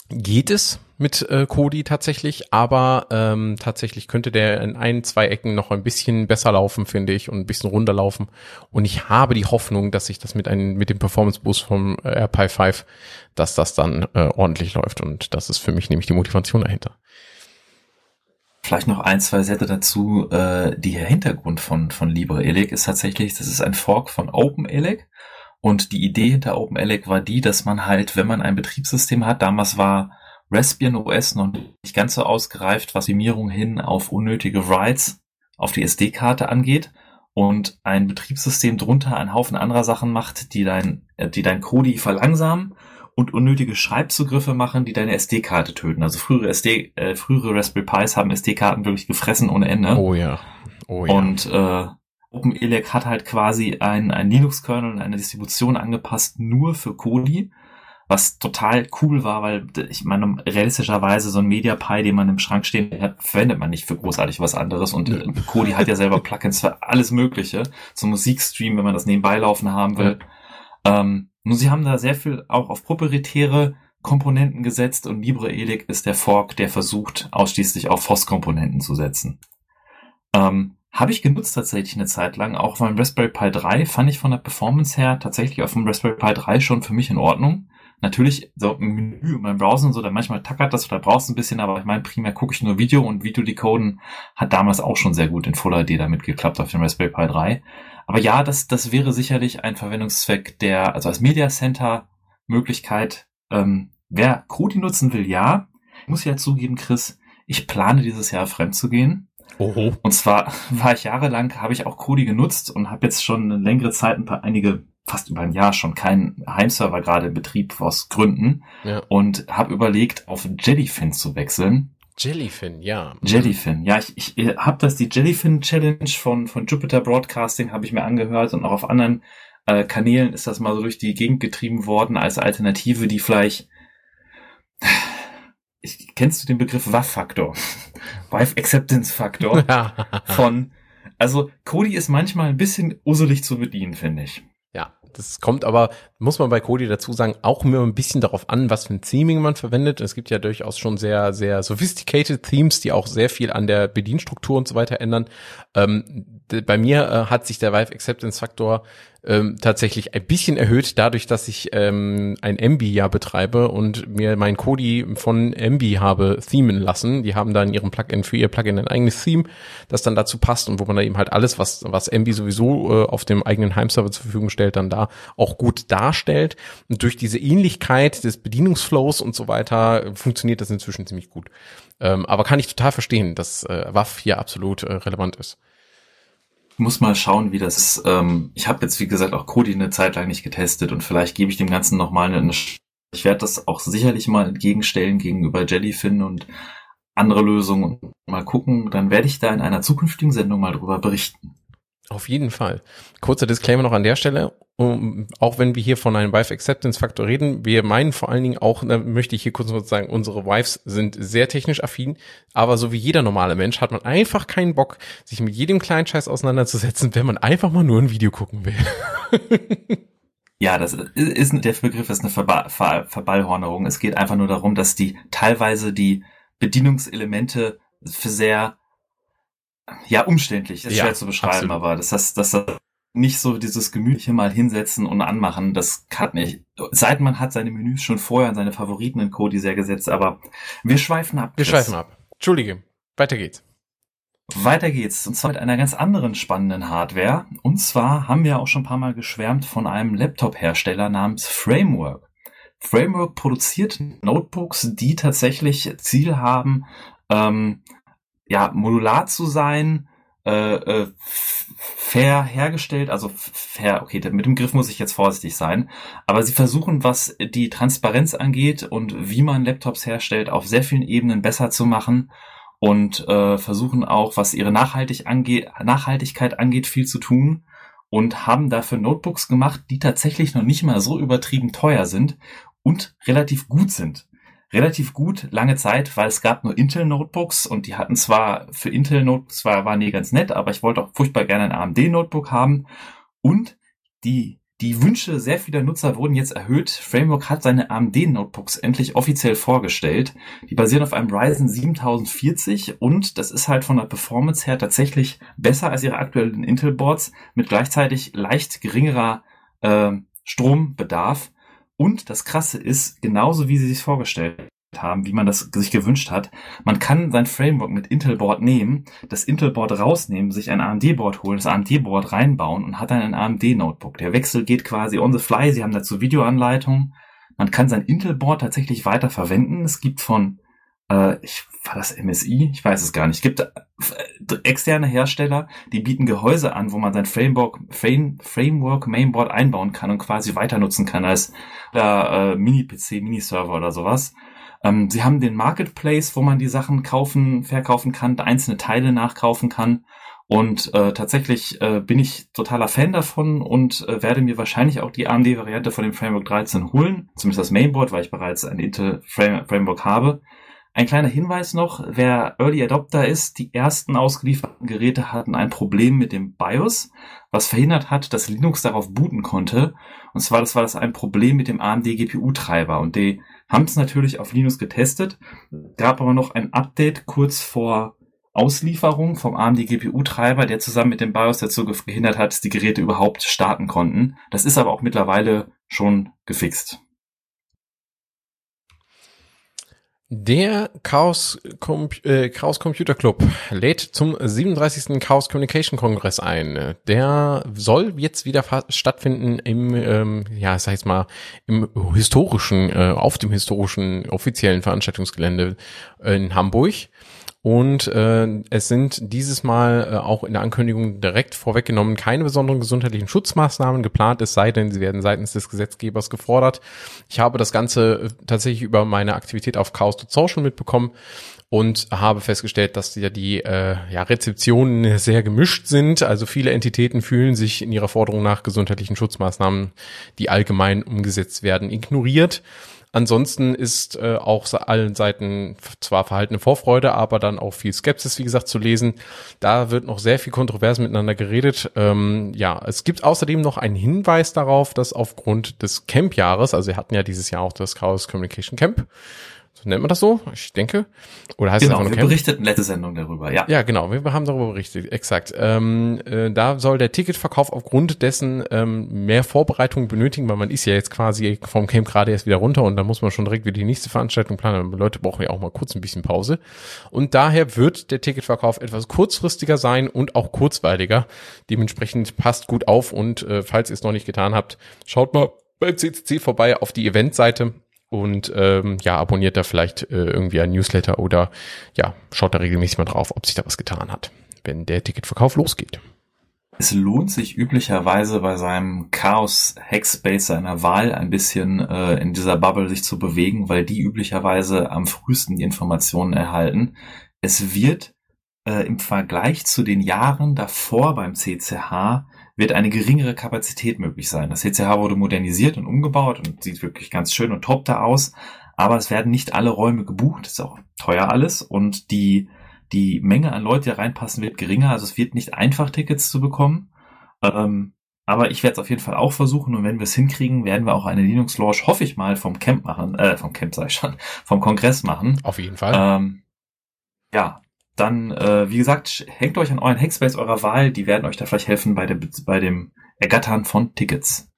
geht es mit äh, Kodi tatsächlich, aber ähm, tatsächlich könnte der in ein, zwei Ecken noch ein bisschen besser laufen, finde ich, und ein bisschen runterlaufen. Und ich habe die Hoffnung, dass sich das mit einem mit dem Performance Boost vom äh, RPi 5, dass das dann äh, ordentlich läuft. Und das ist für mich nämlich die Motivation dahinter. Vielleicht noch ein, zwei Sätze dazu. Äh, der Hintergrund von, von LibreELEC ist tatsächlich, das ist ein Fork von OpenELEC. Und die Idee hinter OpenELEC war die, dass man halt, wenn man ein Betriebssystem hat, damals war Raspbian OS noch nicht ganz so ausgereift, was Optimierung hin auf unnötige Writes auf die SD-Karte angeht und ein Betriebssystem drunter einen Haufen anderer Sachen macht, die dein, äh, die dein Kodi verlangsamen und unnötige Schreibzugriffe machen, die deine SD-Karte töten. Also frühere SD, äh, frühere Raspberry Pis haben SD-Karten wirklich gefressen ohne Ende. Oh ja. Oh ja. Und äh, OpenELEC hat halt quasi ein, ein Linux-Kernel und eine Distribution angepasst nur für Kodi, was total cool war, weil ich meine, realistischerweise so ein MediaPi, den man im Schrank stehen hat, verwendet man nicht für großartig was anderes und äh, Kodi hat ja selber Plugins für alles Mögliche, zum Musikstream, wenn man das nebenbei laufen haben will. Ja. Ähm, nur sie haben da sehr viel auch auf proprietäre Komponenten gesetzt und LibreELEC ist der Fork, der versucht, ausschließlich auf FOSS-Komponenten zu setzen. Ähm, Habe ich genutzt tatsächlich eine Zeit lang, auch beim Raspberry Pi 3 fand ich von der Performance her tatsächlich auf dem Raspberry Pi 3 schon für mich in Ordnung. Natürlich, so im Menü und beim Browsen und so, da manchmal tackert das oder brauchst ein bisschen, aber ich meine, primär gucke ich nur Video und Videodecoden hat damals auch schon sehr gut in Full HD damit geklappt auf dem Raspberry Pi 3. Aber ja, das, das wäre sicherlich ein Verwendungszweck, der, also als Media Center Möglichkeit, ähm, wer Kodi nutzen will, ja. Ich muss ja zugeben, Chris, ich plane dieses Jahr fremd zu gehen. Oho. Und zwar war ich jahrelang, habe ich auch Kodi genutzt und habe jetzt schon eine längere Zeit, ein paar, einige, fast über ein Jahr schon keinen Heimserver gerade in Betrieb aus Gründen Ja. und habe überlegt, auf Jellyfin zu wechseln. Jellyfin, ja. Jellyfin, ja, ich, ich habe das, die Jellyfin Challenge von, von Jupiter Broadcasting habe ich mir angehört und auch auf anderen äh, Kanälen ist das mal so durch die Gegend getrieben worden als Alternative, die vielleicht, ich, kennst du den Begriff WAF-Faktor? Wife Acceptance Faktor von, also Kodi ist manchmal ein bisschen uselig zu bedienen, finde ich. Das kommt aber, muss man bei Kodi dazu sagen, auch immer ein bisschen darauf an, was für ein Theming man verwendet. Es gibt ja durchaus schon sehr, sehr sophisticated Themes, die auch sehr viel an der Bedienstruktur und so weiter ändern. Ähm, bei mir äh, hat sich der Vive Acceptance Faktor ähm, tatsächlich ein bisschen erhöht, dadurch, dass ich ähm, ein MB ja betreibe und mir mein Kodi von MB habe themen lassen. Die haben da in ihrem Plugin für ihr Plugin ein eigenes Theme, das dann dazu passt und wo man dann eben halt alles, was, was MB sowieso äh, auf dem eigenen Heimserver zur Verfügung stellt, dann da auch gut darstellt. Und durch diese Ähnlichkeit des Bedienungsflows und so weiter äh, funktioniert das inzwischen ziemlich gut. Ähm, aber kann ich total verstehen, dass äh, WAF hier absolut äh, relevant ist. Ich muss mal schauen, wie das ist. Ähm, ich habe jetzt, wie gesagt, auch Kodi eine Zeit lang nicht getestet und vielleicht gebe ich dem Ganzen nochmal eine, ich werde das auch sicherlich mal entgegenstellen gegenüber Jellyfin und andere Lösungen und mal gucken. Dann werde ich da in einer zukünftigen Sendung mal drüber berichten. Auf jeden Fall. Kurzer Disclaimer noch an der Stelle. Um, auch wenn wir hier von einem Wife Acceptance Faktor reden, wir meinen vor allen Dingen auch, da möchte ich hier kurz noch sagen, unsere Wives sind sehr technisch affin, aber so wie jeder normale Mensch hat man einfach keinen Bock, sich mit jedem kleinen Scheiß auseinanderzusetzen, wenn man einfach mal nur ein Video gucken will. Ja, das ist, der Begriff ist eine Verba Ver Verballhornerung. Es geht einfach nur darum, dass die teilweise die Bedienungselemente für sehr ja umständlich, ist Ja, schwer zu beschreiben, absolut. aber das heißt, dass das nicht so dieses gemütliche mal hinsetzen und anmachen, das kann nicht. Seit man hat seine Menüs schon vorher und seine Favoriten in Kodi sehr gesetzt, aber wir schweifen ab. Wir Chris. schweifen ab. Entschuldige. Weiter geht's. Weiter geht's, und zwar mit einer ganz anderen spannenden Hardware. Und zwar haben wir auch schon ein paar Mal geschwärmt von einem Laptop-Hersteller namens Framework. Framework produziert Notebooks, die tatsächlich Ziel haben, ähm, ja, modular zu sein, äh, äh, fair hergestellt, also fair, okay, mit dem Griff muss ich jetzt vorsichtig sein, aber sie versuchen, was die Transparenz angeht und wie man Laptops herstellt, auf sehr vielen Ebenen besser zu machen und äh, versuchen auch, was ihre Nachhaltig angeht, Nachhaltigkeit angeht, viel zu tun und haben dafür Notebooks gemacht, die tatsächlich noch nicht mal so übertrieben teuer sind und relativ gut sind. Relativ gut, lange Zeit, weil es gab nur Intel-Notebooks und die hatten zwar für Intel-Notebooks zwar waren die ganz nett, aber ich wollte auch furchtbar gerne ein AMD-Notebook haben und die die Wünsche sehr vieler Nutzer wurden jetzt erhöht. Framework hat seine AMD-Notebooks endlich offiziell vorgestellt. Die basieren auf einem Ryzen 7040 und das ist halt von der Performance her tatsächlich besser als ihre aktuellen Intel-Boards mit gleichzeitig leicht geringerer äh, Strombedarf. Und das Krasse ist, genauso wie sie sich vorgestellt haben, wie man das sich gewünscht hat, man kann sein Framework mit Intel-Board nehmen, das Intel-Board rausnehmen, sich ein AMD-Board holen, das AMD-Board reinbauen und hat dann ein AMD-Notebook. Der Wechsel geht quasi on the fly, sie haben dazu Videoanleitungen. Man kann sein Intel-Board tatsächlich weiter verwenden. Es gibt von, äh, ich war das MSI? Ich weiß es gar nicht. Es gibt äh, externe Hersteller, die bieten Gehäuse an, wo man sein Framework, Frame, Framework Mainboard einbauen kann und quasi weiter nutzen kann als äh, Mini-PC, Mini-Server oder sowas. Ähm, sie haben den Marketplace, wo man die Sachen kaufen, verkaufen kann, einzelne Teile nachkaufen kann. Und äh, tatsächlich äh, bin ich totaler Fan davon und äh, werde mir wahrscheinlich auch die AMD-Variante von dem Framework 13 holen, zumindest das Mainboard, weil ich bereits ein Intel Frame Framework habe. Ein kleiner Hinweis noch, wer Early Adopter ist, die ersten ausgelieferten Geräte hatten ein Problem mit dem BIOS, was verhindert hat, dass Linux darauf booten konnte. Und zwar, das war das ein Problem mit dem AMD GPU-Treiber. Und die haben es natürlich auf Linux getestet, gab aber noch ein Update kurz vor Auslieferung vom AMD GPU-Treiber, der zusammen mit dem BIOS dazu gehindert hat, dass die Geräte überhaupt starten konnten. Das ist aber auch mittlerweile schon gefixt. Der Chaos, Com äh, Chaos Computer Club lädt zum 37. Chaos Communication Kongress ein. Der soll jetzt wieder stattfinden im, ähm, ja, sag ich mal, im historischen, äh, auf dem historischen offiziellen Veranstaltungsgelände in Hamburg. Und äh, es sind dieses Mal äh, auch in der Ankündigung direkt vorweggenommen keine besonderen gesundheitlichen Schutzmaßnahmen geplant, es sei denn, sie werden seitens des Gesetzgebers gefordert. Ich habe das Ganze äh, tatsächlich über meine Aktivität auf Chaos.social mitbekommen und habe festgestellt, dass ja die äh, ja, Rezeptionen sehr gemischt sind. Also viele Entitäten fühlen sich in ihrer Forderung nach gesundheitlichen Schutzmaßnahmen, die allgemein umgesetzt werden, ignoriert. Ansonsten ist äh, auch allen Seiten zwar verhaltene Vorfreude, aber dann auch viel Skepsis, wie gesagt, zu lesen. Da wird noch sehr viel kontrovers miteinander geredet. Ähm, ja, es gibt außerdem noch einen Hinweis darauf, dass aufgrund des Camp-Jahres, also wir hatten ja dieses Jahr auch das Chaos Communication Camp, nennt man das so? Ich denke. Oder heißt genau, es wir berichteten letzte Sendung darüber, ja. Ja, genau, wir haben darüber berichtet, exakt. Ähm, äh, da soll der Ticketverkauf aufgrund dessen ähm, mehr Vorbereitung benötigen, weil man ist ja jetzt quasi vom Camp gerade erst wieder runter und da muss man schon direkt wieder die nächste Veranstaltung planen. Leute brauchen ja auch mal kurz ein bisschen Pause. Und daher wird der Ticketverkauf etwas kurzfristiger sein und auch kurzweiliger. Dementsprechend passt gut auf und äh, falls ihr es noch nicht getan habt, schaut mal beim CCC vorbei auf die Eventseite und ähm, ja, abonniert da vielleicht äh, irgendwie ein Newsletter oder ja, schaut da regelmäßig mal drauf, ob sich da was getan hat, wenn der Ticketverkauf losgeht. Es lohnt sich üblicherweise bei seinem Chaos Hackspace seiner Wahl ein bisschen äh, in dieser Bubble sich zu bewegen, weil die üblicherweise am frühesten die Informationen erhalten. Es wird äh, im Vergleich zu den Jahren davor beim CCH wird eine geringere Kapazität möglich sein. Das CCH wurde modernisiert und umgebaut und sieht wirklich ganz schön und top da aus. Aber es werden nicht alle Räume gebucht. Das ist auch teuer alles. Und die, die Menge an Leute, die reinpassen, wird geringer. Also es wird nicht einfach, Tickets zu bekommen. Ähm, aber ich werde es auf jeden Fall auch versuchen. Und wenn wir es hinkriegen, werden wir auch eine Linux Launch, hoffe ich mal, vom Camp machen, äh, vom Camp sei schon, vom Kongress machen. Auf jeden Fall. Ähm, ja, dann, äh, wie gesagt, hängt euch an euren Hackspace eurer Wahl. Die werden euch da vielleicht helfen bei, der, bei dem Ergattern von Tickets.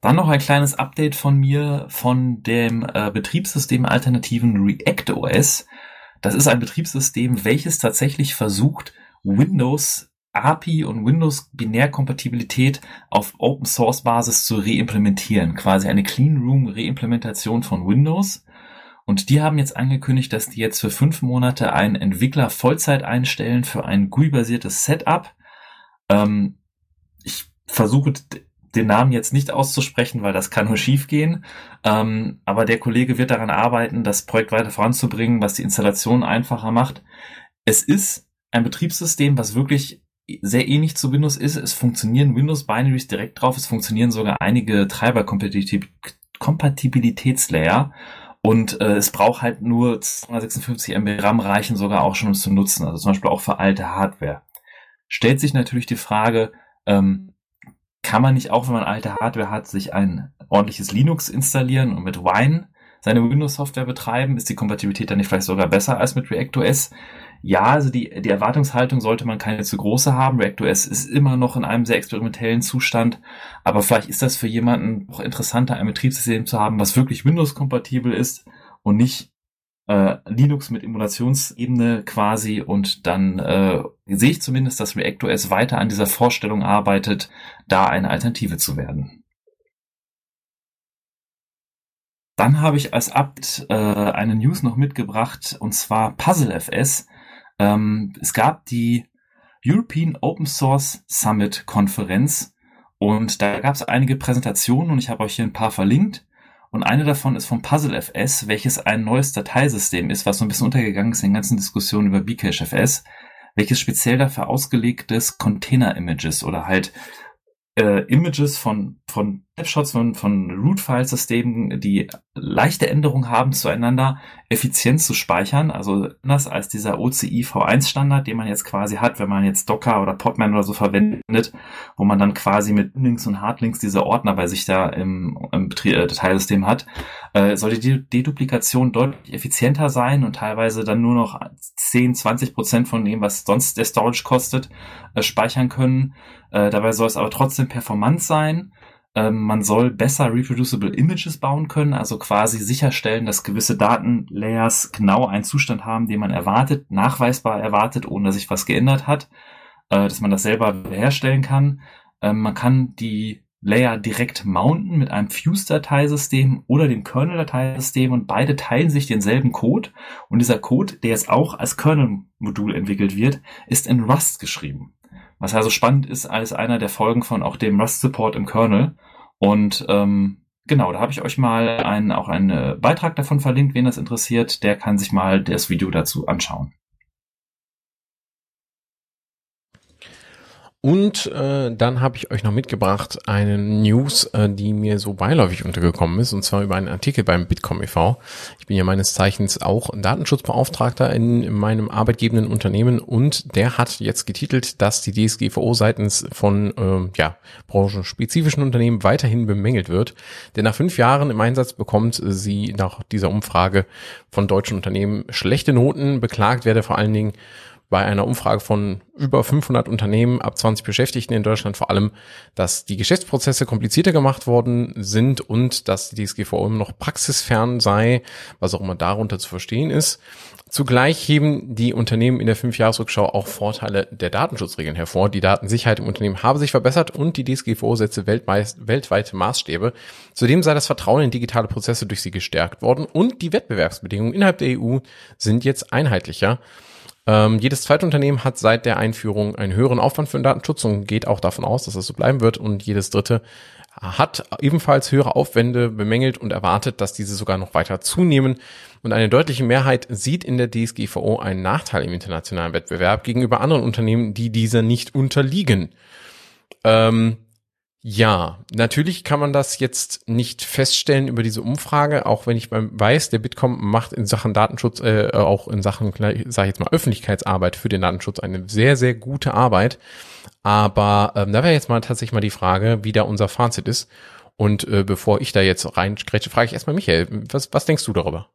Dann noch ein kleines Update von mir von dem äh, Betriebssystem alternativen React OS. Das ist ein Betriebssystem, welches tatsächlich versucht, Windows API und Windows Binärkompatibilität auf Open Source Basis zu reimplementieren. Quasi eine Clean Room Reimplementation von Windows. Und die haben jetzt angekündigt, dass die jetzt für fünf Monate einen Entwickler Vollzeit einstellen für ein GUI-basiertes Setup. Ähm, ich versuche den Namen jetzt nicht auszusprechen, weil das kann nur schiefgehen. Ähm, aber der Kollege wird daran arbeiten, das Projekt weiter voranzubringen, was die Installation einfacher macht. Es ist ein Betriebssystem, was wirklich sehr ähnlich zu Windows ist. Es funktionieren Windows-Binaries direkt drauf. Es funktionieren sogar einige Treiber-Kompatibilitätslayer. Und äh, es braucht halt nur 256 MB RAM reichen sogar auch schon, um es zu nutzen. Also zum Beispiel auch für alte Hardware. Stellt sich natürlich die Frage, ähm, kann man nicht auch, wenn man alte Hardware hat, sich ein ordentliches Linux installieren und mit Wine seine Windows-Software betreiben? Ist die Kompatibilität dann nicht vielleicht sogar besser als mit ReactOS? Ja, also die, die Erwartungshaltung sollte man keine zu große haben. ReactOS ist immer noch in einem sehr experimentellen Zustand, aber vielleicht ist das für jemanden auch interessanter, ein Betriebssystem zu haben, was wirklich Windows-kompatibel ist und nicht äh, Linux mit Emulationsebene quasi und dann äh, sehe ich zumindest, dass ReactOS weiter an dieser Vorstellung arbeitet, da eine Alternative zu werden. Dann habe ich als Abt äh, eine News noch mitgebracht und zwar PuzzleFS ähm, es gab die European Open Source Summit Konferenz und da gab es einige Präsentationen und ich habe euch hier ein paar verlinkt. Und eine davon ist vom PuzzleFS, welches ein neues Dateisystem ist, was so ein bisschen untergegangen ist in den ganzen Diskussionen über Bcachefs, welches speziell dafür ausgelegt ist, Container-Images oder halt äh, Images von, von Snapshots von, von Root-File-Systemen, die leichte Änderungen haben zueinander, effizient zu speichern. Also anders als dieser OCI V1-Standard, den man jetzt quasi hat, wenn man jetzt Docker oder Podman oder so verwendet, wo man dann quasi mit Links und Hardlinks diese Ordner bei sich da im, im äh, Dateisystem hat, äh, sollte die Deduplikation deutlich effizienter sein und teilweise dann nur noch 10, 20 Prozent von dem, was sonst der Storage kostet, äh, speichern können. Äh, dabei soll es aber trotzdem performant sein man soll besser reproducible Images bauen können, also quasi sicherstellen, dass gewisse Datenlayers genau einen Zustand haben, den man erwartet, nachweisbar erwartet, ohne dass sich was geändert hat, äh, dass man das selber herstellen kann. Ähm, man kann die Layer direkt mounten mit einem Fuse-Dateisystem oder dem Kernel-Dateisystem und beide teilen sich denselben Code und dieser Code, der jetzt auch als Kernel-Modul entwickelt wird, ist in Rust geschrieben. Was also spannend ist als einer der Folgen von auch dem Rust-Support im Kernel und ähm, genau, da habe ich euch mal einen, auch einen Beitrag davon verlinkt, wen das interessiert, der kann sich mal das Video dazu anschauen. Und äh, dann habe ich euch noch mitgebracht eine News, äh, die mir so beiläufig untergekommen ist, und zwar über einen Artikel beim Bitkom e.V. Ich bin ja meines Zeichens auch Datenschutzbeauftragter in, in meinem arbeitgebenden Unternehmen und der hat jetzt getitelt, dass die DSGVO seitens von äh, ja, branchenspezifischen Unternehmen weiterhin bemängelt wird. Denn nach fünf Jahren im Einsatz bekommt sie nach dieser Umfrage von deutschen Unternehmen schlechte Noten. Beklagt werde vor allen Dingen bei einer Umfrage von über 500 Unternehmen ab 20 Beschäftigten in Deutschland vor allem, dass die Geschäftsprozesse komplizierter gemacht worden sind und dass die DSGVO immer noch praxisfern sei, was auch immer darunter zu verstehen ist. Zugleich heben die Unternehmen in der Fünfjahresrückschau auch Vorteile der Datenschutzregeln hervor. Die Datensicherheit im Unternehmen habe sich verbessert und die DSGVO setze weltweite Maßstäbe. Zudem sei das Vertrauen in digitale Prozesse durch sie gestärkt worden und die Wettbewerbsbedingungen innerhalb der EU sind jetzt einheitlicher. Ähm, jedes zweite Unternehmen hat seit der Einführung einen höheren Aufwand für den Datenschutz und geht auch davon aus, dass das so bleiben wird. Und jedes dritte hat ebenfalls höhere Aufwände bemängelt und erwartet, dass diese sogar noch weiter zunehmen. Und eine deutliche Mehrheit sieht in der DSGVO einen Nachteil im internationalen Wettbewerb gegenüber anderen Unternehmen, die dieser nicht unterliegen. Ähm, ja, natürlich kann man das jetzt nicht feststellen über diese Umfrage, auch wenn ich weiß, der Bitkom macht in Sachen Datenschutz, äh, auch in Sachen, sage ich jetzt mal, Öffentlichkeitsarbeit für den Datenschutz eine sehr, sehr gute Arbeit. Aber ähm, da wäre jetzt mal tatsächlich mal die Frage, wie da unser Fazit ist. Und äh, bevor ich da jetzt reinspreche, frage ich erstmal Michael, was, was denkst du darüber?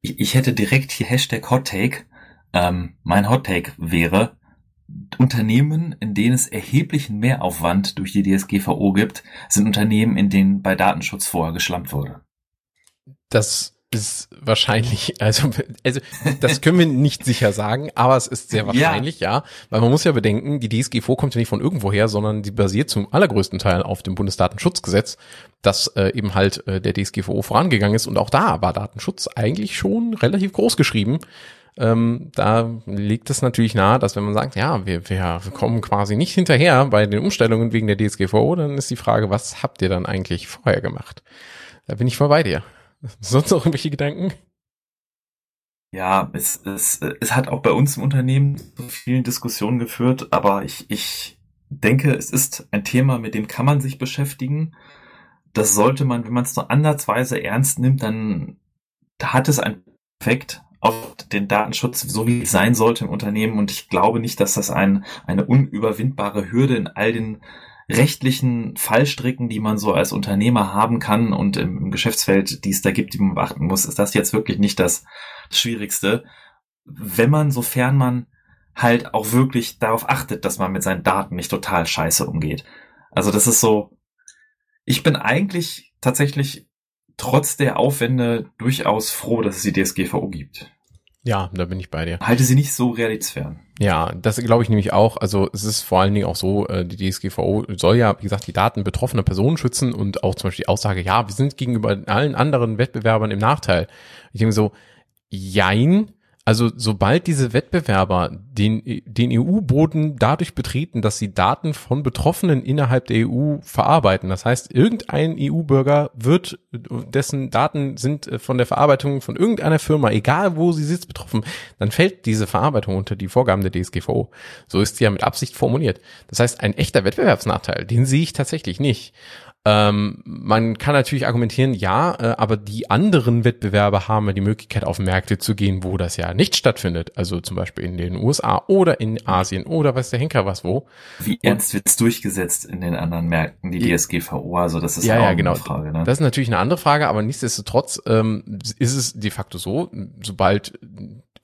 Ich, ich hätte direkt hier Hashtag Hot Take. Ähm, mein Hot Take wäre, Unternehmen, in denen es erheblichen Mehraufwand durch die DSGVO gibt, sind Unternehmen, in denen bei Datenschutz vorher geschlampt wurde. Das ist wahrscheinlich, also, also das können wir nicht sicher sagen, aber es ist sehr wahrscheinlich, ja. ja. Weil man muss ja bedenken, die DSGVO kommt ja nicht von irgendwoher, sondern die basiert zum allergrößten Teil auf dem Bundesdatenschutzgesetz, das äh, eben halt äh, der DSGVO vorangegangen ist. Und auch da war Datenschutz eigentlich schon relativ groß geschrieben ähm, da liegt es natürlich nahe, dass wenn man sagt, ja, wir, wir kommen quasi nicht hinterher bei den Umstellungen wegen der DSGVO, dann ist die Frage, was habt ihr dann eigentlich vorher gemacht? Da bin ich voll bei dir. Sonst noch irgendwelche Gedanken? Ja, es, es, es hat auch bei uns im Unternehmen zu vielen Diskussionen geführt, aber ich, ich denke, es ist ein Thema, mit dem kann man sich beschäftigen. Das sollte man, wenn man es nur andersweise ernst nimmt, dann hat es einen Effekt, auf den Datenschutz, so wie es sein sollte im Unternehmen. Und ich glaube nicht, dass das ein, eine unüberwindbare Hürde in all den rechtlichen Fallstricken, die man so als Unternehmer haben kann und im Geschäftsfeld, die es da gibt, die man beachten muss, ist das jetzt wirklich nicht das Schwierigste. Wenn man, sofern man halt auch wirklich darauf achtet, dass man mit seinen Daten nicht total scheiße umgeht. Also das ist so, ich bin eigentlich tatsächlich trotz der Aufwände durchaus froh, dass es die DSGVO gibt. Ja, da bin ich bei dir. Halte sie nicht so realitätsfern. Ja, das glaube ich nämlich auch. Also es ist vor allen Dingen auch so, äh, die DSGVO soll ja, wie gesagt, die Daten betroffener Personen schützen und auch zum Beispiel die Aussage, ja, wir sind gegenüber allen anderen Wettbewerbern im Nachteil. Ich denke so, jein, also sobald diese Wettbewerber den, den EU-Boden dadurch betreten, dass sie Daten von Betroffenen innerhalb der EU verarbeiten, das heißt, irgendein EU-Bürger wird, dessen Daten sind äh, von der Verarbeitung von irgendeiner Firma, egal wo sie sitzt, betroffen, dann fällt diese Verarbeitung unter die Vorgaben der DSGVO. So ist sie ja mit Absicht formuliert. Das heißt, ein echter Wettbewerbsnachteil, den sehe ich tatsächlich nicht. Ähm, man kann natürlich argumentieren, ja, äh, aber die anderen Wettbewerber haben ja die Möglichkeit, auf Märkte zu gehen, wo das ja nicht stattfindet. Also zum Beispiel in den USA oder in Asien oder weiß der Henker was wo. Wie ernst wird's durchgesetzt in den anderen Märkten, die DSGVO? Also das ist ja, ja genau. eine Frage. Ne? Das ist natürlich eine andere Frage, aber nichtsdestotrotz ähm, ist es de facto so, sobald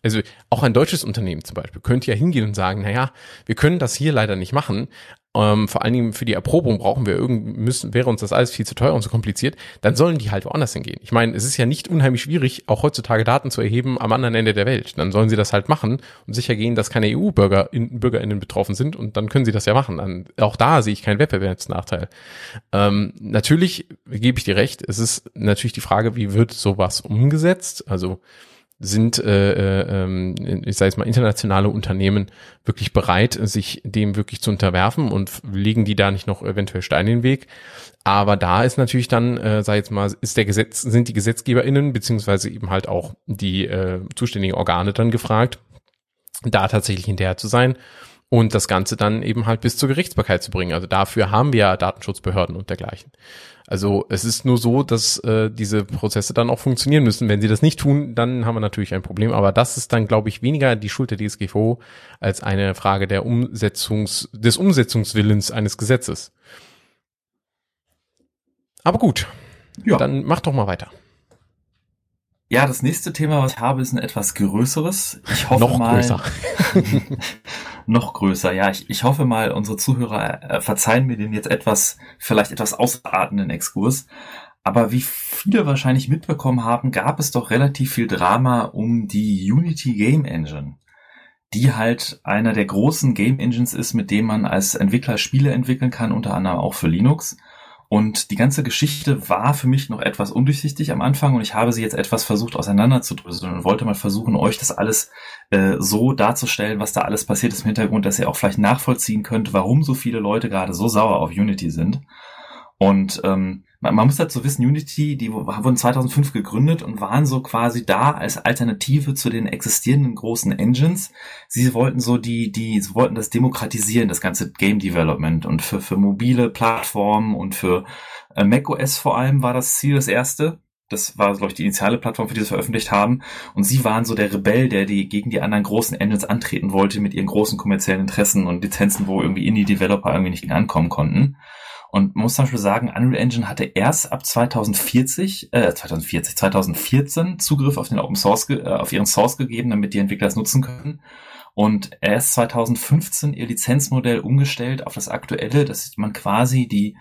also auch ein deutsches Unternehmen zum Beispiel könnte ja hingehen und sagen, naja, wir können das hier leider nicht machen, ähm, vor allen Dingen für die Erprobung brauchen wir irgend müssen wäre uns das alles viel zu teuer und zu kompliziert, dann sollen die halt woanders hingehen. Ich meine, es ist ja nicht unheimlich schwierig, auch heutzutage Daten zu erheben am anderen Ende der Welt. Dann sollen sie das halt machen und sicher gehen, dass keine EU-Bürger in, BürgerInnen betroffen sind und dann können sie das ja machen. Dann, auch da sehe ich keinen Wettbewerbsnachteil. Ähm, natürlich gebe ich dir recht, es ist natürlich die Frage, wie wird sowas umgesetzt? Also sind, äh, äh, ähm, ich sage jetzt mal, internationale Unternehmen wirklich bereit, sich dem wirklich zu unterwerfen und legen die da nicht noch eventuell Steine in den Weg? Aber da ist natürlich dann, äh, sag jetzt mal, ist der Gesetz, sind die GesetzgeberInnen beziehungsweise eben halt auch die äh, zuständigen Organe dann gefragt, da tatsächlich hinterher zu sein und das Ganze dann eben halt bis zur Gerichtsbarkeit zu bringen. Also dafür haben wir ja Datenschutzbehörden und dergleichen. Also es ist nur so, dass äh, diese Prozesse dann auch funktionieren müssen. Wenn sie das nicht tun, dann haben wir natürlich ein Problem. Aber das ist dann, glaube ich, weniger die Schuld der DSGVO als eine Frage der Umsetzungs des Umsetzungswillens eines Gesetzes. Aber gut, ja. dann mach doch mal weiter. Ja, das nächste Thema, was ich habe, ist ein etwas größeres. Ich hoffe noch mal, größer. noch größer, ja. Ich, ich hoffe mal, unsere Zuhörer äh, verzeihen mir den jetzt etwas, vielleicht etwas ausartenden Exkurs. Aber wie viele wahrscheinlich mitbekommen haben, gab es doch relativ viel Drama um die Unity Game Engine, die halt einer der großen Game Engines ist, mit dem man als Entwickler Spiele entwickeln kann, unter anderem auch für Linux. Und die ganze Geschichte war für mich noch etwas undurchsichtig am Anfang und ich habe sie jetzt etwas versucht auseinanderzudröseln und wollte mal versuchen, euch das alles äh, so darzustellen, was da alles passiert ist im Hintergrund, dass ihr auch vielleicht nachvollziehen könnt, warum so viele Leute gerade so sauer auf Unity sind. Und ähm, man, man muss dazu wissen, Unity, die wurden 2005 gegründet und waren so quasi da als Alternative zu den existierenden großen Engines. Sie wollten so die, die, sie wollten das demokratisieren, das ganze Game Development und für, für mobile Plattformen und für äh, macOS vor allem war das Ziel das erste. Das war, glaube ich, die initiale Plattform, für die sie veröffentlicht haben. Und sie waren so der Rebell, der die gegen die anderen großen Engines antreten wollte mit ihren großen kommerziellen Interessen und Lizenzen, wo irgendwie Indie-Developer irgendwie nicht ankommen konnten. Und man muss zum Beispiel sagen, Unreal Engine hatte erst ab 2040, äh, 2040, 2014 Zugriff auf den Open Source, äh, auf ihren Source gegeben, damit die Entwickler es nutzen können. Und erst 2015 ihr Lizenzmodell umgestellt auf das aktuelle, dass man quasi die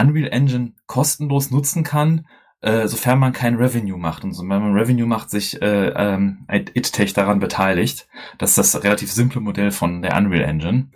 Unreal Engine kostenlos nutzen kann, äh, sofern man kein Revenue macht. Und so, wenn man Revenue macht, sich äh, ähm, ItTech daran beteiligt. Das ist das relativ simple Modell von der Unreal Engine.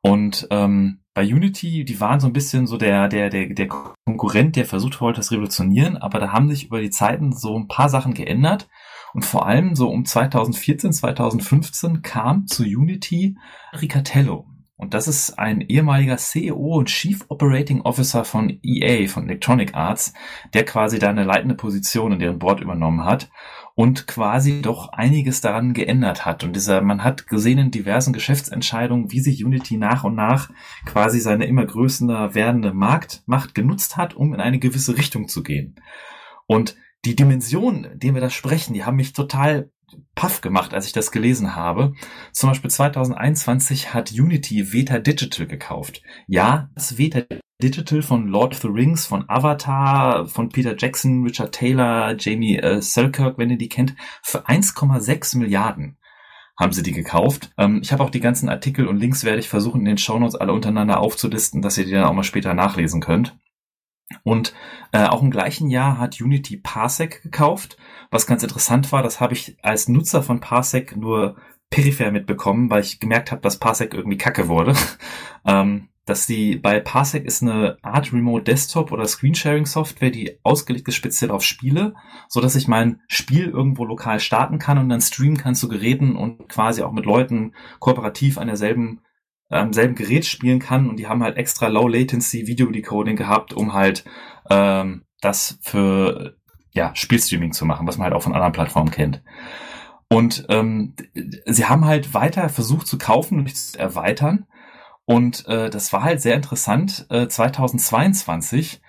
Und ähm, bei Unity, die waren so ein bisschen so der, der, der, der Konkurrent, der versucht wollte, das revolutionieren, aber da haben sich über die Zeiten so ein paar Sachen geändert. Und vor allem so um 2014, 2015 kam zu Unity Ricatello. Und das ist ein ehemaliger CEO und Chief Operating Officer von EA, von Electronic Arts, der quasi da eine leitende Position in deren Board übernommen hat und quasi doch einiges daran geändert hat. Und dieser, man hat gesehen in diversen Geschäftsentscheidungen, wie sich Unity nach und nach quasi seine immer größer werdende Marktmacht genutzt hat, um in eine gewisse Richtung zu gehen. Und die Dimension, die wir da sprechen, die haben mich total paff gemacht, als ich das gelesen habe. Zum Beispiel 2021 hat Unity Veta Digital gekauft. Ja, das Veta Digital von Lord of the Rings, von Avatar, von Peter Jackson, Richard Taylor, Jamie äh, Selkirk, wenn ihr die kennt, für 1,6 Milliarden haben sie die gekauft. Ähm, ich habe auch die ganzen Artikel und Links werde ich versuchen in den Shownotes alle untereinander aufzulisten, dass ihr die dann auch mal später nachlesen könnt. Und äh, auch im gleichen Jahr hat Unity Parsec gekauft. Was ganz interessant war, das habe ich als Nutzer von Parsec nur peripher mitbekommen, weil ich gemerkt habe, dass Parsec irgendwie kacke wurde. ähm, dass die bei Parsec ist eine Art Remote Desktop oder Screensharing Software, die ausgelegt ist speziell auf Spiele, so dass ich mein Spiel irgendwo lokal starten kann und dann streamen kann zu Geräten und quasi auch mit Leuten kooperativ an derselben am selben Gerät spielen kann und die haben halt extra Low Latency Video Decoding gehabt, um halt ähm, das für ja Spielstreaming zu machen, was man halt auch von anderen Plattformen kennt. Und ähm, sie haben halt weiter versucht zu kaufen und zu erweitern und äh, das war halt sehr interessant. Äh, 2022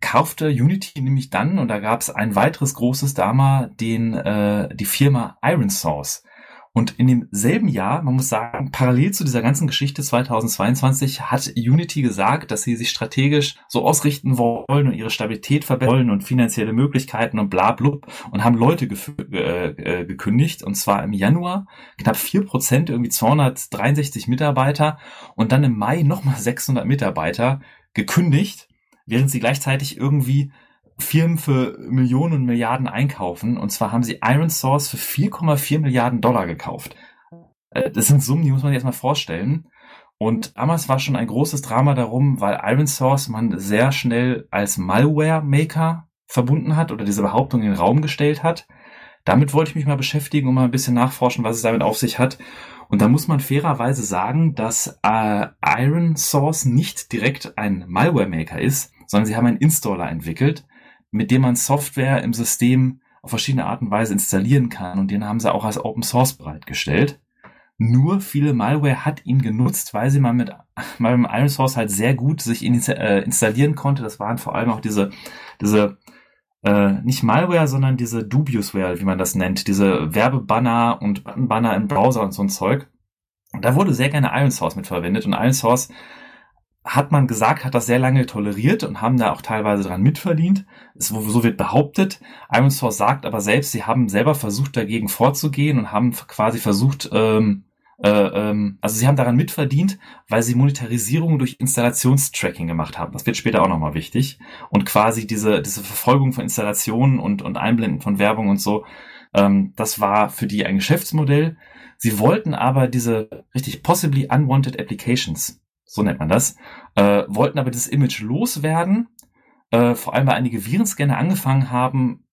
kaufte Unity nämlich dann, und da gab es ein weiteres großes Drama, den, äh, die Firma Iron Source. Und in demselben Jahr, man muss sagen, parallel zu dieser ganzen Geschichte 2022 hat Unity gesagt, dass sie sich strategisch so ausrichten wollen und ihre Stabilität verbessern wollen und finanzielle Möglichkeiten und bla blub und haben Leute äh, äh, gekündigt. Und zwar im Januar knapp vier Prozent, irgendwie 263 Mitarbeiter und dann im Mai nochmal 600 Mitarbeiter gekündigt, während sie gleichzeitig irgendwie Firmen für Millionen und Milliarden einkaufen. Und zwar haben sie Iron Source für 4,4 Milliarden Dollar gekauft. Äh, das sind Summen, die muss man sich erstmal vorstellen. Und damals war schon ein großes Drama darum, weil Iron Source man sehr schnell als Malware-Maker verbunden hat oder diese Behauptung in den Raum gestellt hat. Damit wollte ich mich mal beschäftigen und mal ein bisschen nachforschen, was es damit auf sich hat. Und da muss man fairerweise sagen, dass äh, Iron Source nicht direkt ein Malware-Maker ist, sondern sie haben einen Installer entwickelt, mit dem man Software im System auf verschiedene Art und Weise installieren kann. Und den haben sie auch als Open Source bereitgestellt. Nur viele Malware hat ihn genutzt, weil sie mal mit, mal mit Iron Source halt sehr gut sich äh, installieren konnte. Das waren vor allem auch diese, diese, äh, nicht Malware, sondern diese Dubiousware, wie man das nennt. Diese Werbebanner und Buttonbanner im Browser und so ein Zeug. Und da wurde sehr gerne Iron Source mit verwendet. Und Iron Source hat man gesagt, hat das sehr lange toleriert und haben da auch teilweise dran mitverdient. So wird behauptet. Iron Source sagt aber selbst, sie haben selber versucht, dagegen vorzugehen und haben quasi versucht, ähm, äh, ähm, also sie haben daran mitverdient, weil sie Monetarisierung durch Installationstracking gemacht haben. Das wird später auch nochmal wichtig. Und quasi diese, diese Verfolgung von Installationen und, und Einblenden von Werbung und so, ähm, das war für die ein Geschäftsmodell. Sie wollten aber diese richtig possibly unwanted applications so nennt man das, äh, wollten aber dieses Image loswerden, äh, vor allem weil einige Virenscanner angefangen haben,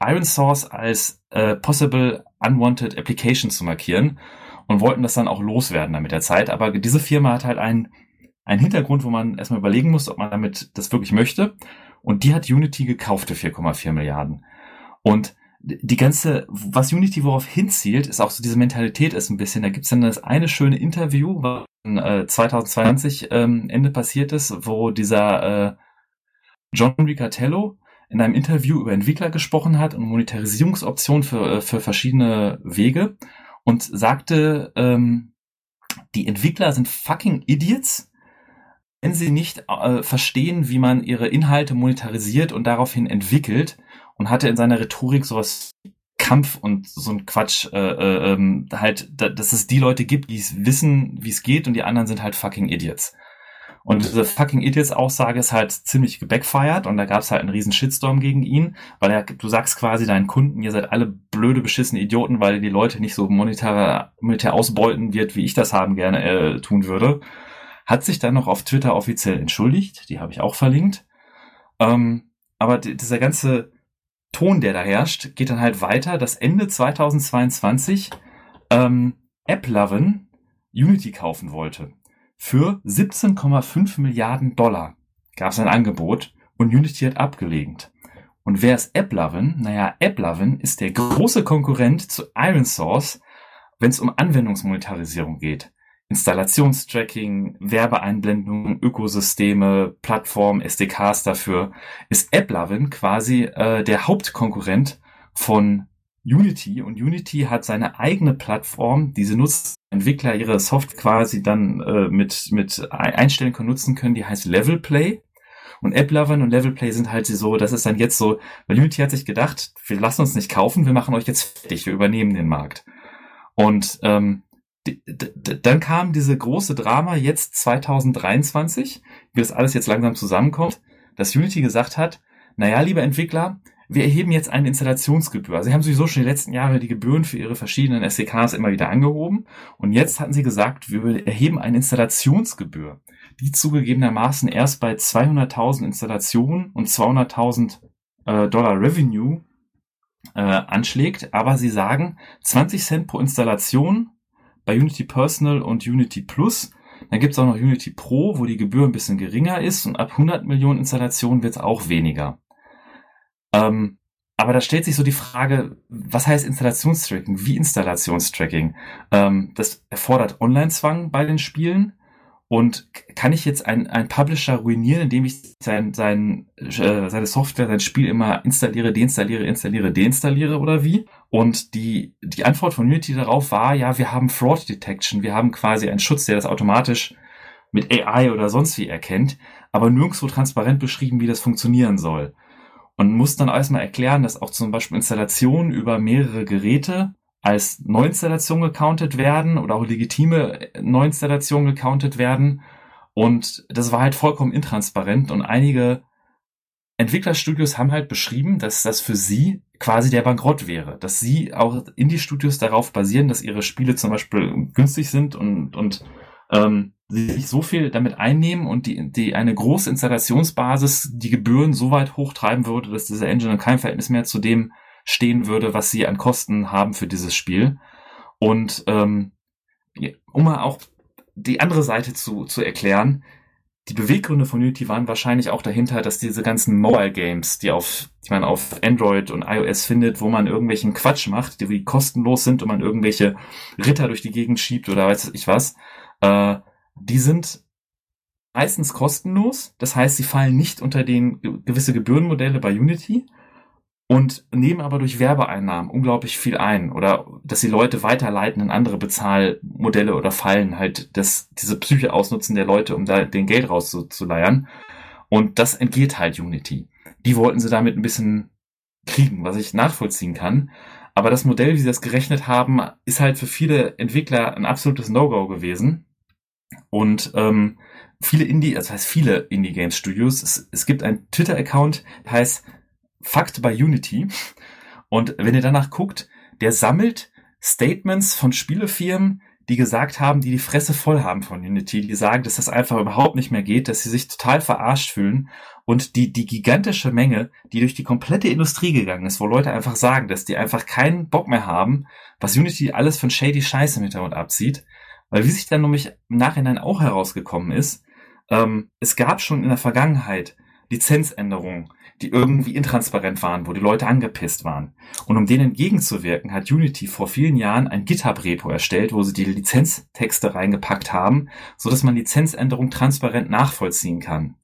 Iron Source als äh, possible unwanted application zu markieren und wollten das dann auch loswerden dann mit der Zeit. Aber diese Firma hat halt einen, einen Hintergrund, wo man erstmal überlegen muss, ob man damit das wirklich möchte. Und die hat Unity gekauft für 4,4 Milliarden. Und die ganze, was Unity worauf hinzielt, ist auch so diese Mentalität ist ein bisschen. Da gibt's dann das eine schöne Interview, was 2022 ähm, Ende passiert ist, wo dieser äh, John Ricatello in einem Interview über Entwickler gesprochen hat und Monetarisierungsoptionen für, äh, für verschiedene Wege und sagte, ähm, die Entwickler sind fucking Idiots, wenn sie nicht äh, verstehen, wie man ihre Inhalte monetarisiert und daraufhin entwickelt und hatte in seiner Rhetorik sowas Kampf und so ein Quatsch, äh, äh, ähm, halt, da, dass es die Leute gibt, die es wissen, wie es geht und die anderen sind halt fucking Idiots. Und diese fucking Idiots Aussage ist halt ziemlich gebackfired und da gab es halt einen riesen Shitstorm gegen ihn, weil er, du sagst quasi deinen Kunden, ihr seid alle blöde, beschissene Idioten, weil die Leute nicht so monetär, monetär ausbeuten wird, wie ich das haben gerne äh, tun würde. Hat sich dann noch auf Twitter offiziell entschuldigt, die habe ich auch verlinkt. Ähm, aber dieser ganze Ton, der da herrscht, geht dann halt weiter, dass Ende 2022 ähm, AppLovin Unity kaufen wollte. Für 17,5 Milliarden Dollar gab es ein Angebot und Unity hat abgelehnt. Und wer ist AppLovin? Naja, AppLovin ist der große Konkurrent zu IronSource, wenn es um Anwendungsmonetarisierung geht. Installationstracking, Werbeeinblendungen, Ökosysteme, Plattformen, SDKs dafür, ist AppLovin quasi äh, der Hauptkonkurrent von Unity und Unity hat seine eigene Plattform, diese Entwickler ihre Software quasi dann äh, mit, mit einstellen können, nutzen können, die heißt Levelplay. Und AppLovin und Levelplay sind halt so, das ist dann jetzt so, weil Unity hat sich gedacht, wir lassen uns nicht kaufen, wir machen euch jetzt fertig, wir übernehmen den Markt. Und ähm, dann kam diese große Drama jetzt 2023, wie das alles jetzt langsam zusammenkommt, dass Unity gesagt hat, naja, lieber Entwickler, wir erheben jetzt eine Installationsgebühr. Sie haben sowieso schon die letzten Jahre die Gebühren für ihre verschiedenen SDKs immer wieder angehoben. Und jetzt hatten sie gesagt, wir erheben eine Installationsgebühr, die zugegebenermaßen erst bei 200.000 Installationen und 200.000 äh, Dollar Revenue äh, anschlägt. Aber sie sagen 20 Cent pro Installation bei Unity Personal und Unity Plus. Dann gibt's auch noch Unity Pro, wo die Gebühr ein bisschen geringer ist und ab 100 Millionen Installationen wird's auch weniger. Ähm, aber da stellt sich so die Frage, was heißt Installationstracking? Wie Installationstracking? Ähm, das erfordert Online-Zwang bei den Spielen Und kann ich jetzt einen, einen Publisher ruinieren, indem ich sein, sein, äh, seine Software, sein Spiel immer installiere, deinstalliere, installiere, deinstalliere oder wie? Und die, die Antwort von Unity darauf war, ja, wir haben Fraud Detection, wir haben quasi einen Schutz, der das automatisch mit AI oder sonst wie erkennt, aber nirgendwo transparent beschrieben, wie das funktionieren soll. Und muss dann erstmal erklären, dass auch zum Beispiel Installationen über mehrere Geräte als Neuinstallation gecountet werden oder auch legitime Neuinstallationen gecountet werden. Und das war halt vollkommen intransparent und einige Entwicklerstudios haben halt beschrieben, dass das für sie quasi der Bankrott wäre, dass sie auch Indie-Studios darauf basieren, dass ihre Spiele zum Beispiel günstig sind und, und ähm, sie sich so viel damit einnehmen und die, die eine große Installationsbasis die Gebühren so weit hochtreiben würde, dass diese Engine in keinem Verhältnis mehr zu dem stehen würde, was sie an Kosten haben für dieses Spiel. Und ähm, um mal auch die andere Seite zu, zu erklären, die Beweggründe von Unity waren wahrscheinlich auch dahinter, dass diese ganzen Mobile Games, die auf, die man auf Android und iOS findet, wo man irgendwelchen Quatsch macht, die kostenlos sind und man irgendwelche Ritter durch die Gegend schiebt oder weiß ich was, äh, die sind meistens kostenlos. Das heißt, sie fallen nicht unter den gewisse Gebührenmodelle bei Unity und nehmen aber durch Werbeeinnahmen unglaublich viel ein oder dass die Leute weiterleiten in andere Bezahlmodelle oder Fallen halt das, diese Psyche ausnutzen der Leute, um da den Geld rauszuleiern. Und das entgeht halt Unity. Die wollten sie damit ein bisschen kriegen, was ich nachvollziehen kann. Aber das Modell, wie sie das gerechnet haben, ist halt für viele Entwickler ein absolutes No-Go gewesen. Und ähm, viele Indie, also heißt viele Indie-Games-Studios, es, es gibt einen Twitter-Account, der heißt Fakt bei Unity. Und wenn ihr danach guckt, der sammelt Statements von Spielefirmen, die gesagt haben, die die Fresse voll haben von Unity, die sagen, dass das einfach überhaupt nicht mehr geht, dass sie sich total verarscht fühlen und die, die gigantische Menge, die durch die komplette Industrie gegangen ist, wo Leute einfach sagen, dass die einfach keinen Bock mehr haben, was Unity alles von shady Scheiße im Hintergrund abzieht, weil wie sich dann nämlich im Nachhinein auch herausgekommen ist, ähm, es gab schon in der Vergangenheit Lizenzänderungen, die irgendwie intransparent waren, wo die Leute angepisst waren. Und um denen entgegenzuwirken, hat Unity vor vielen Jahren ein GitHub-Repo erstellt, wo sie die Lizenztexte reingepackt haben, so dass man Lizenzänderungen transparent nachvollziehen kann.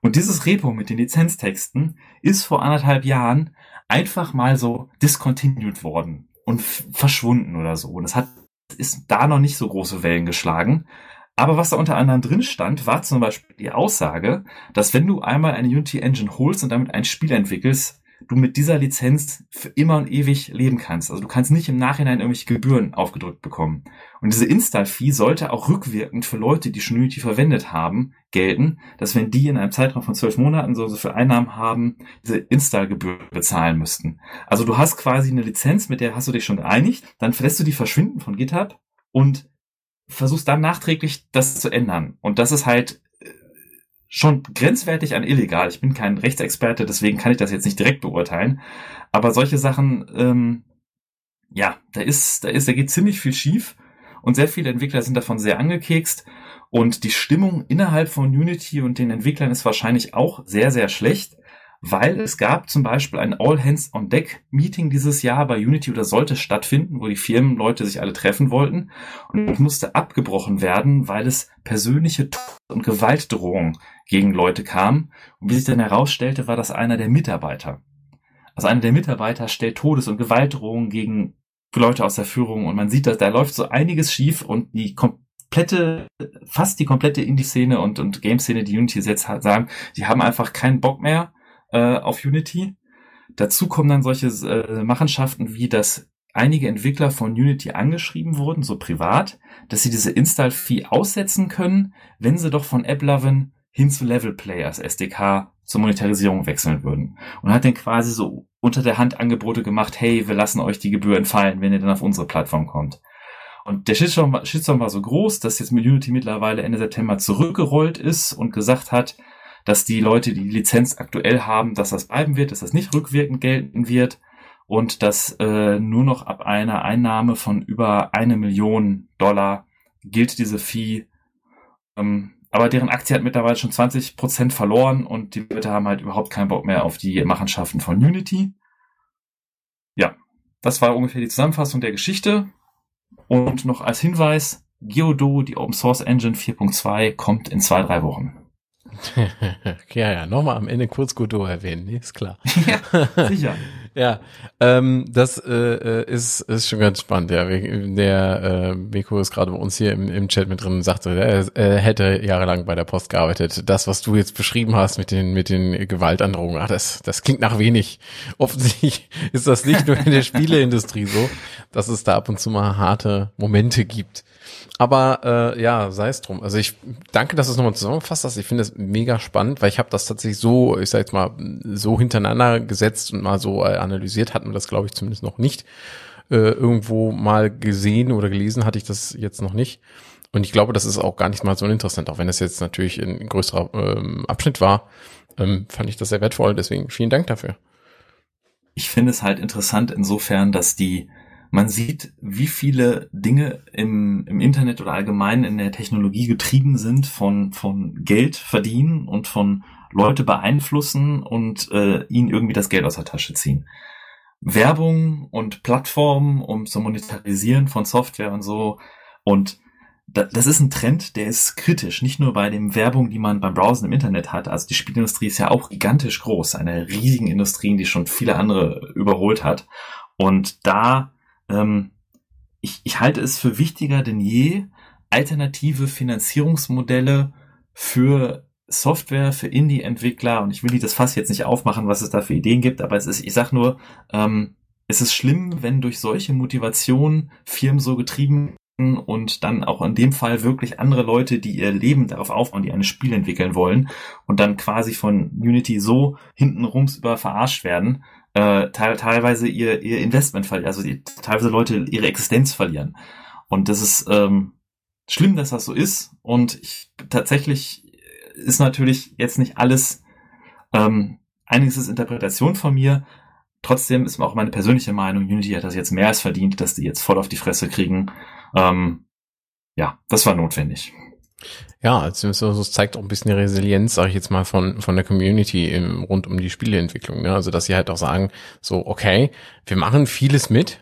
Und dieses Repo mit den Lizenztexten ist vor anderthalb Jahren einfach mal so discontinued worden und verschwunden oder so. Und es hat ist da noch nicht so große Wellen geschlagen. Aber was da unter anderem drin stand, war zum Beispiel die Aussage, dass wenn du einmal eine Unity Engine holst und damit ein Spiel entwickelst, du mit dieser Lizenz für immer und ewig leben kannst. Also du kannst nicht im Nachhinein irgendwelche Gebühren aufgedrückt bekommen. Und diese Install-Fee sollte auch rückwirkend für Leute, die schon Unity verwendet haben, gelten, dass wenn die in einem Zeitraum von zwölf Monaten so für Einnahmen haben, diese Install-Gebühr bezahlen müssten. Also du hast quasi eine Lizenz, mit der hast du dich schon geeinigt, dann verlässt du die verschwinden von GitHub und versuchst dann nachträglich das zu ändern. Und das ist halt äh, schon grenzwertig an illegal. Ich bin kein Rechtsexperte, deswegen kann ich das jetzt nicht direkt beurteilen. Aber solche Sachen, ähm, ja, da ist, da ist, da geht ziemlich viel schief und sehr viele Entwickler sind davon sehr angekekst. Und die Stimmung innerhalb von Unity und den Entwicklern ist wahrscheinlich auch sehr, sehr schlecht weil es gab zum Beispiel ein All-Hands-on-Deck-Meeting dieses Jahr bei Unity oder sollte stattfinden, wo die Firmenleute sich alle treffen wollten und musste abgebrochen werden, weil es persönliche Tod- und Gewaltdrohungen gegen Leute kam. Und wie sich dann herausstellte, war das einer der Mitarbeiter. Also einer der Mitarbeiter stellt Todes- und Gewaltdrohungen gegen Leute aus der Führung und man sieht, dass da läuft so einiges schief und die komplette, fast die komplette Indie-Szene und, und Game-Szene, die Unity jetzt sagen, die haben einfach keinen Bock mehr äh, auf Unity. Dazu kommen dann solche äh, Machenschaften wie, dass einige Entwickler von Unity angeschrieben wurden, so privat, dass sie diese Install-Fee aussetzen können, wenn sie doch von AppLovin hin zu Level Play als SDK zur Monetarisierung wechseln würden. Und hat dann quasi so unter der Hand Angebote gemacht, hey, wir lassen euch die Gebühren fallen, wenn ihr dann auf unsere Plattform kommt. Und der Shitstorm Shitstorm war so groß, dass jetzt mit Unity mittlerweile Ende September zurückgerollt ist und gesagt hat, dass die Leute, die die Lizenz aktuell haben, dass das bleiben wird, dass das nicht rückwirkend gelten wird und dass äh, nur noch ab einer Einnahme von über eine Million Dollar gilt diese Fee. Ähm, aber deren Aktie hat mittlerweile schon 20 Prozent verloren und die Leute haben halt überhaupt keinen Bock mehr auf die Machenschaften von Unity. Ja, das war ungefähr die Zusammenfassung der Geschichte. Und noch als Hinweis, Geodo, die Open Source Engine 4.2, kommt in zwei, drei Wochen. ja, ja, nochmal am Ende kurz Godot erwähnen, nee, ist klar. ja, sicher. ja, ähm, das äh, äh, ist, ist schon ganz spannend. Ja, der äh, Beko ist gerade bei uns hier im, im Chat mit drin und sagte, er, er hätte jahrelang bei der Post gearbeitet. Das, was du jetzt beschrieben hast mit den mit den Gewaltandrohungen, ach, das, das klingt nach wenig. Offensichtlich ist das nicht nur in der Spieleindustrie so, dass es da ab und zu mal harte Momente gibt. Aber äh, ja, sei es drum. Also ich danke, dass du es nochmal zusammengefasst hast. Ich finde es mega spannend, weil ich habe das tatsächlich so, ich sag jetzt mal, so hintereinander gesetzt und mal so äh, analysiert, hatten wir das, glaube ich, zumindest noch nicht. Äh, irgendwo mal gesehen oder gelesen hatte ich das jetzt noch nicht. Und ich glaube, das ist auch gar nicht mal so uninteressant, auch wenn es jetzt natürlich ein größerer ähm, Abschnitt war, ähm, fand ich das sehr wertvoll. Deswegen vielen Dank dafür. Ich finde es halt interessant insofern, dass die man sieht, wie viele Dinge im, im Internet oder allgemein in der Technologie getrieben sind von, von Geld verdienen und von Leute beeinflussen und äh, ihnen irgendwie das Geld aus der Tasche ziehen. Werbung und Plattformen, um zu monetarisieren von Software und so. Und das ist ein Trend, der ist kritisch. Nicht nur bei dem Werbung, die man beim Browsen im Internet hat. Also die Spielindustrie ist ja auch gigantisch groß. Eine riesige Industrie, die schon viele andere überholt hat. Und da ähm, ich, ich halte es für wichtiger denn je, alternative Finanzierungsmodelle für Software, für Indie-Entwickler, und ich will die das Fass jetzt nicht aufmachen, was es da für Ideen gibt, aber es ist, ich sag nur, ähm, es ist schlimm, wenn durch solche Motivationen Firmen so getrieben und dann auch in dem Fall wirklich andere Leute, die ihr Leben darauf aufbauen, die ein Spiel entwickeln wollen und dann quasi von Unity so hintenrums über verarscht werden, äh, te teilweise ihr, ihr Investment verlieren, also die, teilweise Leute ihre Existenz verlieren. Und das ist ähm, schlimm, dass das so ist. Und ich, tatsächlich ist natürlich jetzt nicht alles, ähm, einiges ist Interpretation von mir. Trotzdem ist auch meine persönliche Meinung, Unity hat das jetzt mehr als verdient, dass die jetzt voll auf die Fresse kriegen. Ähm, ja, das war notwendig. Ja, also es zeigt auch ein bisschen die Resilienz, sage ich jetzt mal, von, von der Community im, rund um die Spieleentwicklung. Ne? Also, dass sie halt auch sagen, so, okay, wir machen vieles mit.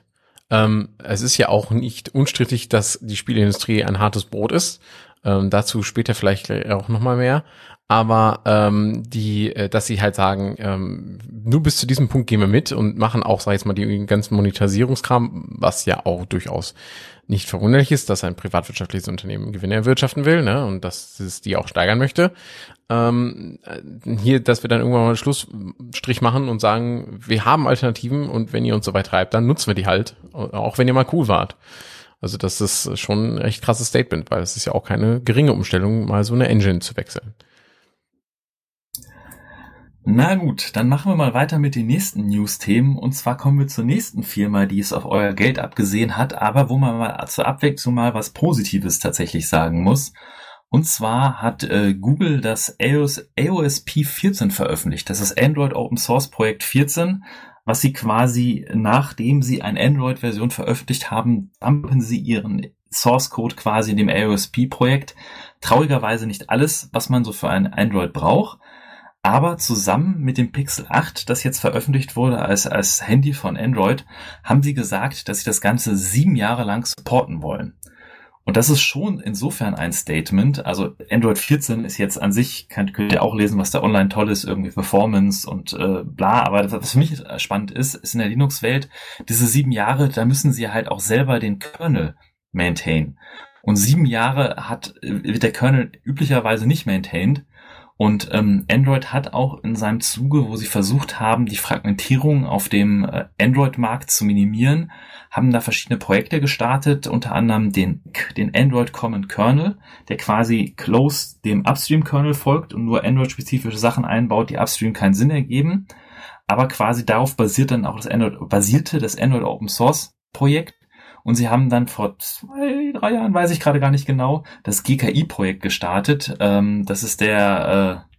Ähm, es ist ja auch nicht unstrittig, dass die Spieleindustrie ein hartes Brot ist. Ähm, dazu später vielleicht auch nochmal mehr. Aber ähm, die, äh, dass sie halt sagen, ähm, nur bis zu diesem Punkt gehen wir mit und machen auch, sag ich jetzt mal, die ganzen Monetarisierungskram, was ja auch durchaus nicht verwunderlich ist, dass ein privatwirtschaftliches Unternehmen Gewinne erwirtschaften will, ne, und dass es die auch steigern möchte. Ähm, hier, dass wir dann irgendwann mal einen Schlussstrich machen und sagen, wir haben Alternativen und wenn ihr uns so weit treibt, dann nutzen wir die halt, auch wenn ihr mal cool wart. Also das ist schon ein echt krasses Statement, weil es ist ja auch keine geringe Umstellung, mal so eine Engine zu wechseln. Na gut, dann machen wir mal weiter mit den nächsten News-Themen. Und zwar kommen wir zur nächsten Firma, die es auf euer Geld abgesehen hat, aber wo man mal zur Abwechslung mal was Positives tatsächlich sagen muss. Und zwar hat äh, Google das AOS, AOSP 14 veröffentlicht. Das ist Android Open Source Projekt 14, was sie quasi, nachdem sie eine Android-Version veröffentlicht haben, dumpen sie ihren Source Code quasi in dem AOSP-Projekt. Traurigerweise nicht alles, was man so für ein Android braucht. Aber zusammen mit dem Pixel 8, das jetzt veröffentlicht wurde als, als Handy von Android, haben sie gesagt, dass sie das Ganze sieben Jahre lang supporten wollen. Und das ist schon insofern ein Statement. Also Android 14 ist jetzt an sich, könnt, könnt ihr auch lesen, was da online toll ist, irgendwie Performance und äh, bla. Aber was für mich spannend ist, ist in der Linux-Welt, diese sieben Jahre, da müssen sie halt auch selber den Kernel maintain. Und sieben Jahre hat, wird der Kernel üblicherweise nicht maintained. Und ähm, Android hat auch in seinem Zuge, wo sie versucht haben, die Fragmentierung auf dem äh, Android-Markt zu minimieren, haben da verschiedene Projekte gestartet, unter anderem den, den Android Common Kernel, der quasi close dem Upstream-Kernel folgt und nur Android-spezifische Sachen einbaut, die Upstream keinen Sinn ergeben. Aber quasi darauf basiert dann auch das Android, basierte das Android Open Source Projekt und sie haben dann vor zwei, drei Jahren, weiß ich gerade gar nicht genau, das GKI-Projekt gestartet. Ähm, das ist der äh,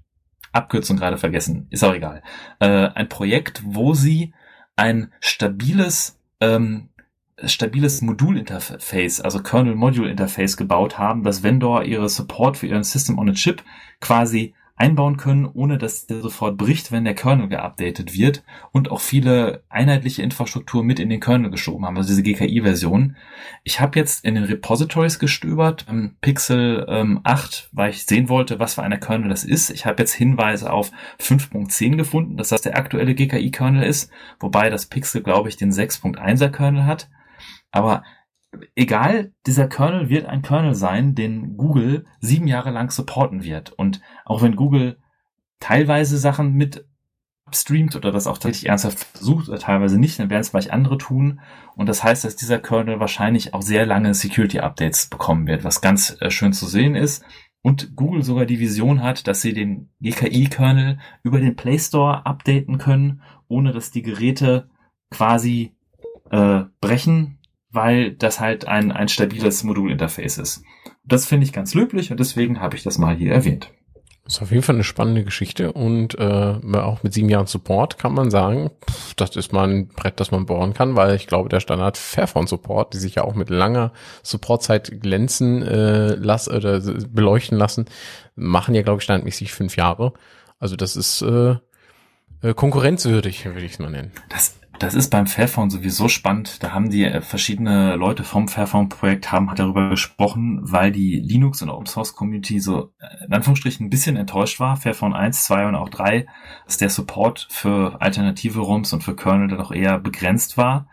Abkürzung gerade vergessen, ist auch egal. Äh, ein Projekt, wo sie ein stabiles ähm, stabiles Modulinterface, also Kernel Module Interface gebaut haben, dass Vendor ihre Support für ihren System on a Chip quasi einbauen können, ohne dass der sofort bricht, wenn der Kernel geupdatet wird und auch viele einheitliche Infrastruktur mit in den Kernel geschoben haben, also diese GKI-Version. Ich habe jetzt in den Repositories gestöbert, ähm, Pixel ähm, 8, weil ich sehen wollte, was für eine Kernel das ist. Ich habe jetzt Hinweise auf 5.10 gefunden, dass das der aktuelle GKI-Kernel ist, wobei das Pixel, glaube ich, den 6.1er Kernel hat. Aber egal, dieser Kernel wird ein Kernel sein, den Google sieben Jahre lang supporten wird. Und auch wenn Google teilweise Sachen mit streamt oder das auch tatsächlich ernsthaft versucht oder teilweise nicht, dann werden es vielleicht andere tun. Und das heißt, dass dieser Kernel wahrscheinlich auch sehr lange Security-Updates bekommen wird, was ganz äh, schön zu sehen ist. Und Google sogar die Vision hat, dass sie den GKI-Kernel über den Play Store updaten können, ohne dass die Geräte quasi äh, brechen weil das halt ein, ein stabiles Modulinterface ist. Das finde ich ganz löblich und deswegen habe ich das mal hier erwähnt. Das ist auf jeden Fall eine spannende Geschichte und äh, auch mit sieben Jahren Support kann man sagen, pff, das ist mal ein Brett, das man bohren kann, weil ich glaube, der Standard Fairphone Support, die sich ja auch mit langer Supportzeit glänzen äh, lassen oder beleuchten lassen, machen ja, glaube ich, standardmäßig fünf Jahre. Also das ist äh, äh konkurrenzwürdig, würde ich es mal nennen. Das das ist beim Fairphone sowieso spannend. Da haben die äh, verschiedene Leute vom Fairphone-Projekt haben hat darüber gesprochen, weil die Linux- und Open-Source-Community so äh, in Anführungsstrichen ein bisschen enttäuscht war. Fairphone 1, 2 und auch 3, dass der Support für alternative ROMs und für Kernel dann auch eher begrenzt war.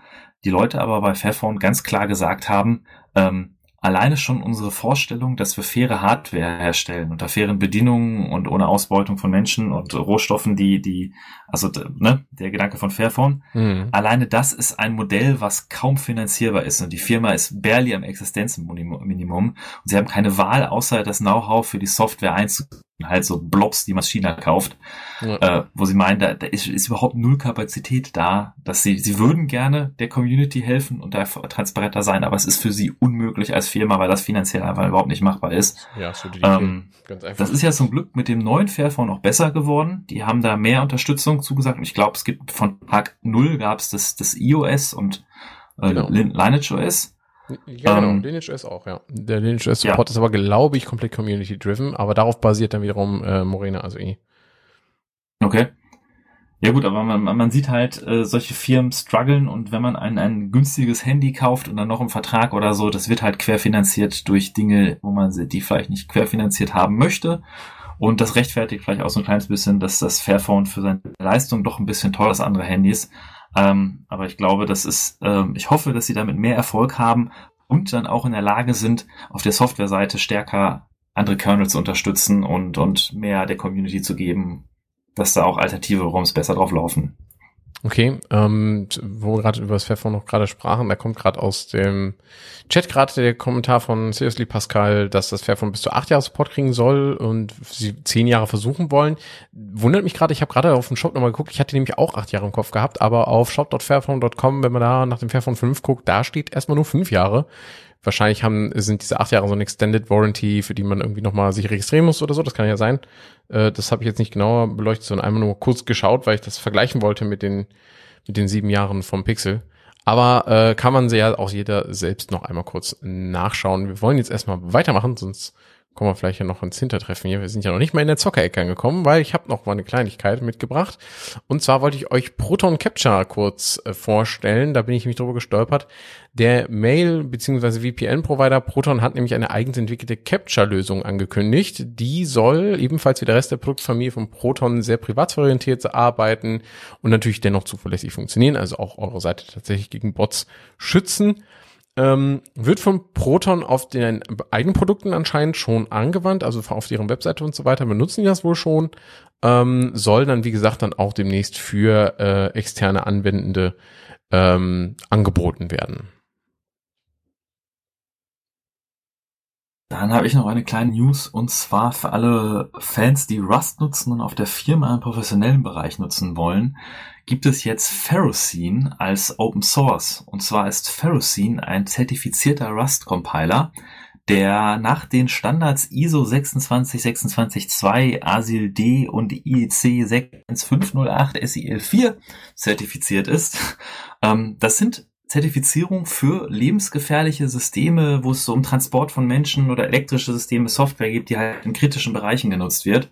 Die Leute aber bei Fairphone ganz klar gesagt haben, ähm, alleine schon unsere Vorstellung, dass wir faire Hardware herstellen unter fairen Bedingungen und ohne Ausbeutung von Menschen und Rohstoffen, die, die, also ne, der Gedanke von Fairphone, mhm. alleine das ist ein Modell, was kaum finanzierbar ist. Und die Firma ist barely am Existenzminimum. Und sie haben keine Wahl, außer das Know-how für die Software einzugeben halt so Blobs, die Maschine kauft, ja. äh, wo sie meinen, da, da ist, ist, überhaupt null Kapazität da, dass sie, sie würden gerne der Community helfen und da transparenter sein, aber es ist für sie unmöglich als Firma, weil das finanziell einfach überhaupt nicht machbar ist. Ja, so die ähm, Ganz einfach. Das ist ja zum Glück mit dem neuen Fairphone noch besser geworden. Die haben da mehr Unterstützung zugesagt und ich glaube, es gibt von Tag null gab es das, das iOS und äh, genau. Lineage OS. Ja, genau. Ähm, Lineage OS auch, ja. Der Lineage OS Support ja. ist aber, glaube ich, komplett community-driven, aber darauf basiert dann wiederum äh, Morena, also eh. Okay. Ja gut, aber man, man sieht halt äh, solche Firmen strugglen und wenn man ein, ein günstiges Handy kauft und dann noch im Vertrag oder so, das wird halt querfinanziert durch Dinge, wo man sie, die vielleicht nicht querfinanziert haben möchte. Und das rechtfertigt vielleicht auch so ein kleines bisschen, dass das Fairphone für seine Leistung doch ein bisschen teuer ist als andere Handys. Ähm, aber ich glaube, das ist, ähm, ich hoffe, dass sie damit mehr Erfolg haben und dann auch in der Lage sind, auf der Softwareseite stärker andere Kernel zu unterstützen und, und mehr der Community zu geben, dass da auch alternative ROMs besser drauf laufen. Okay, ähm, wo wir gerade über das Fairphone noch gerade sprachen, da kommt gerade aus dem Chat gerade der Kommentar von Seriously Pascal, dass das Fairphone bis zu acht Jahre Support kriegen soll und sie zehn Jahre versuchen wollen. Wundert mich gerade, ich habe gerade auf dem Shop nochmal geguckt, ich hatte nämlich auch acht Jahre im Kopf gehabt, aber auf shop.fairphone.com, wenn man da nach dem Fairphone 5 guckt, da steht erstmal nur fünf Jahre wahrscheinlich haben, sind diese acht Jahre so eine Extended Warranty, für die man irgendwie nochmal sich registrieren muss oder so. Das kann ja sein. Äh, das habe ich jetzt nicht genauer beleuchtet, sondern einmal nur kurz geschaut, weil ich das vergleichen wollte mit den, mit den sieben Jahren vom Pixel. Aber äh, kann man ja auch jeder selbst noch einmal kurz nachschauen. Wir wollen jetzt erstmal weitermachen, sonst kommen wir vielleicht ja noch ins Hintertreffen hier. Wir sind ja noch nicht mal in der Zockerecke angekommen, weil ich habe noch mal eine Kleinigkeit mitgebracht. Und zwar wollte ich euch Proton Capture kurz äh, vorstellen. Da bin ich nämlich drüber gestolpert. Der Mail- bzw. VPN-Provider Proton hat nämlich eine eigens entwickelte Capture-Lösung angekündigt. Die soll ebenfalls wie der Rest der Produktfamilie von Proton sehr privatorientiert arbeiten und natürlich dennoch zuverlässig funktionieren, also auch eure Seite tatsächlich gegen Bots schützen. Ähm, wird von Proton auf den Eigenprodukten anscheinend schon angewandt, also auf deren Webseite und so weiter benutzen die das wohl schon. Ähm, soll dann, wie gesagt, dann auch demnächst für äh, externe Anwendende ähm, angeboten werden. Dann habe ich noch eine kleine News und zwar für alle Fans, die Rust nutzen und auf der Firma im professionellen Bereich nutzen wollen gibt es jetzt Ferrocene als Open Source. Und zwar ist Ferrocene ein zertifizierter Rust-Compiler, der nach den Standards ISO 26262, ASIL D und IEC 61508 SIL4 zertifiziert ist. Ähm, das sind Zertifizierungen für lebensgefährliche Systeme, wo es so um Transport von Menschen oder elektrische Systeme, Software gibt, die halt in kritischen Bereichen genutzt wird.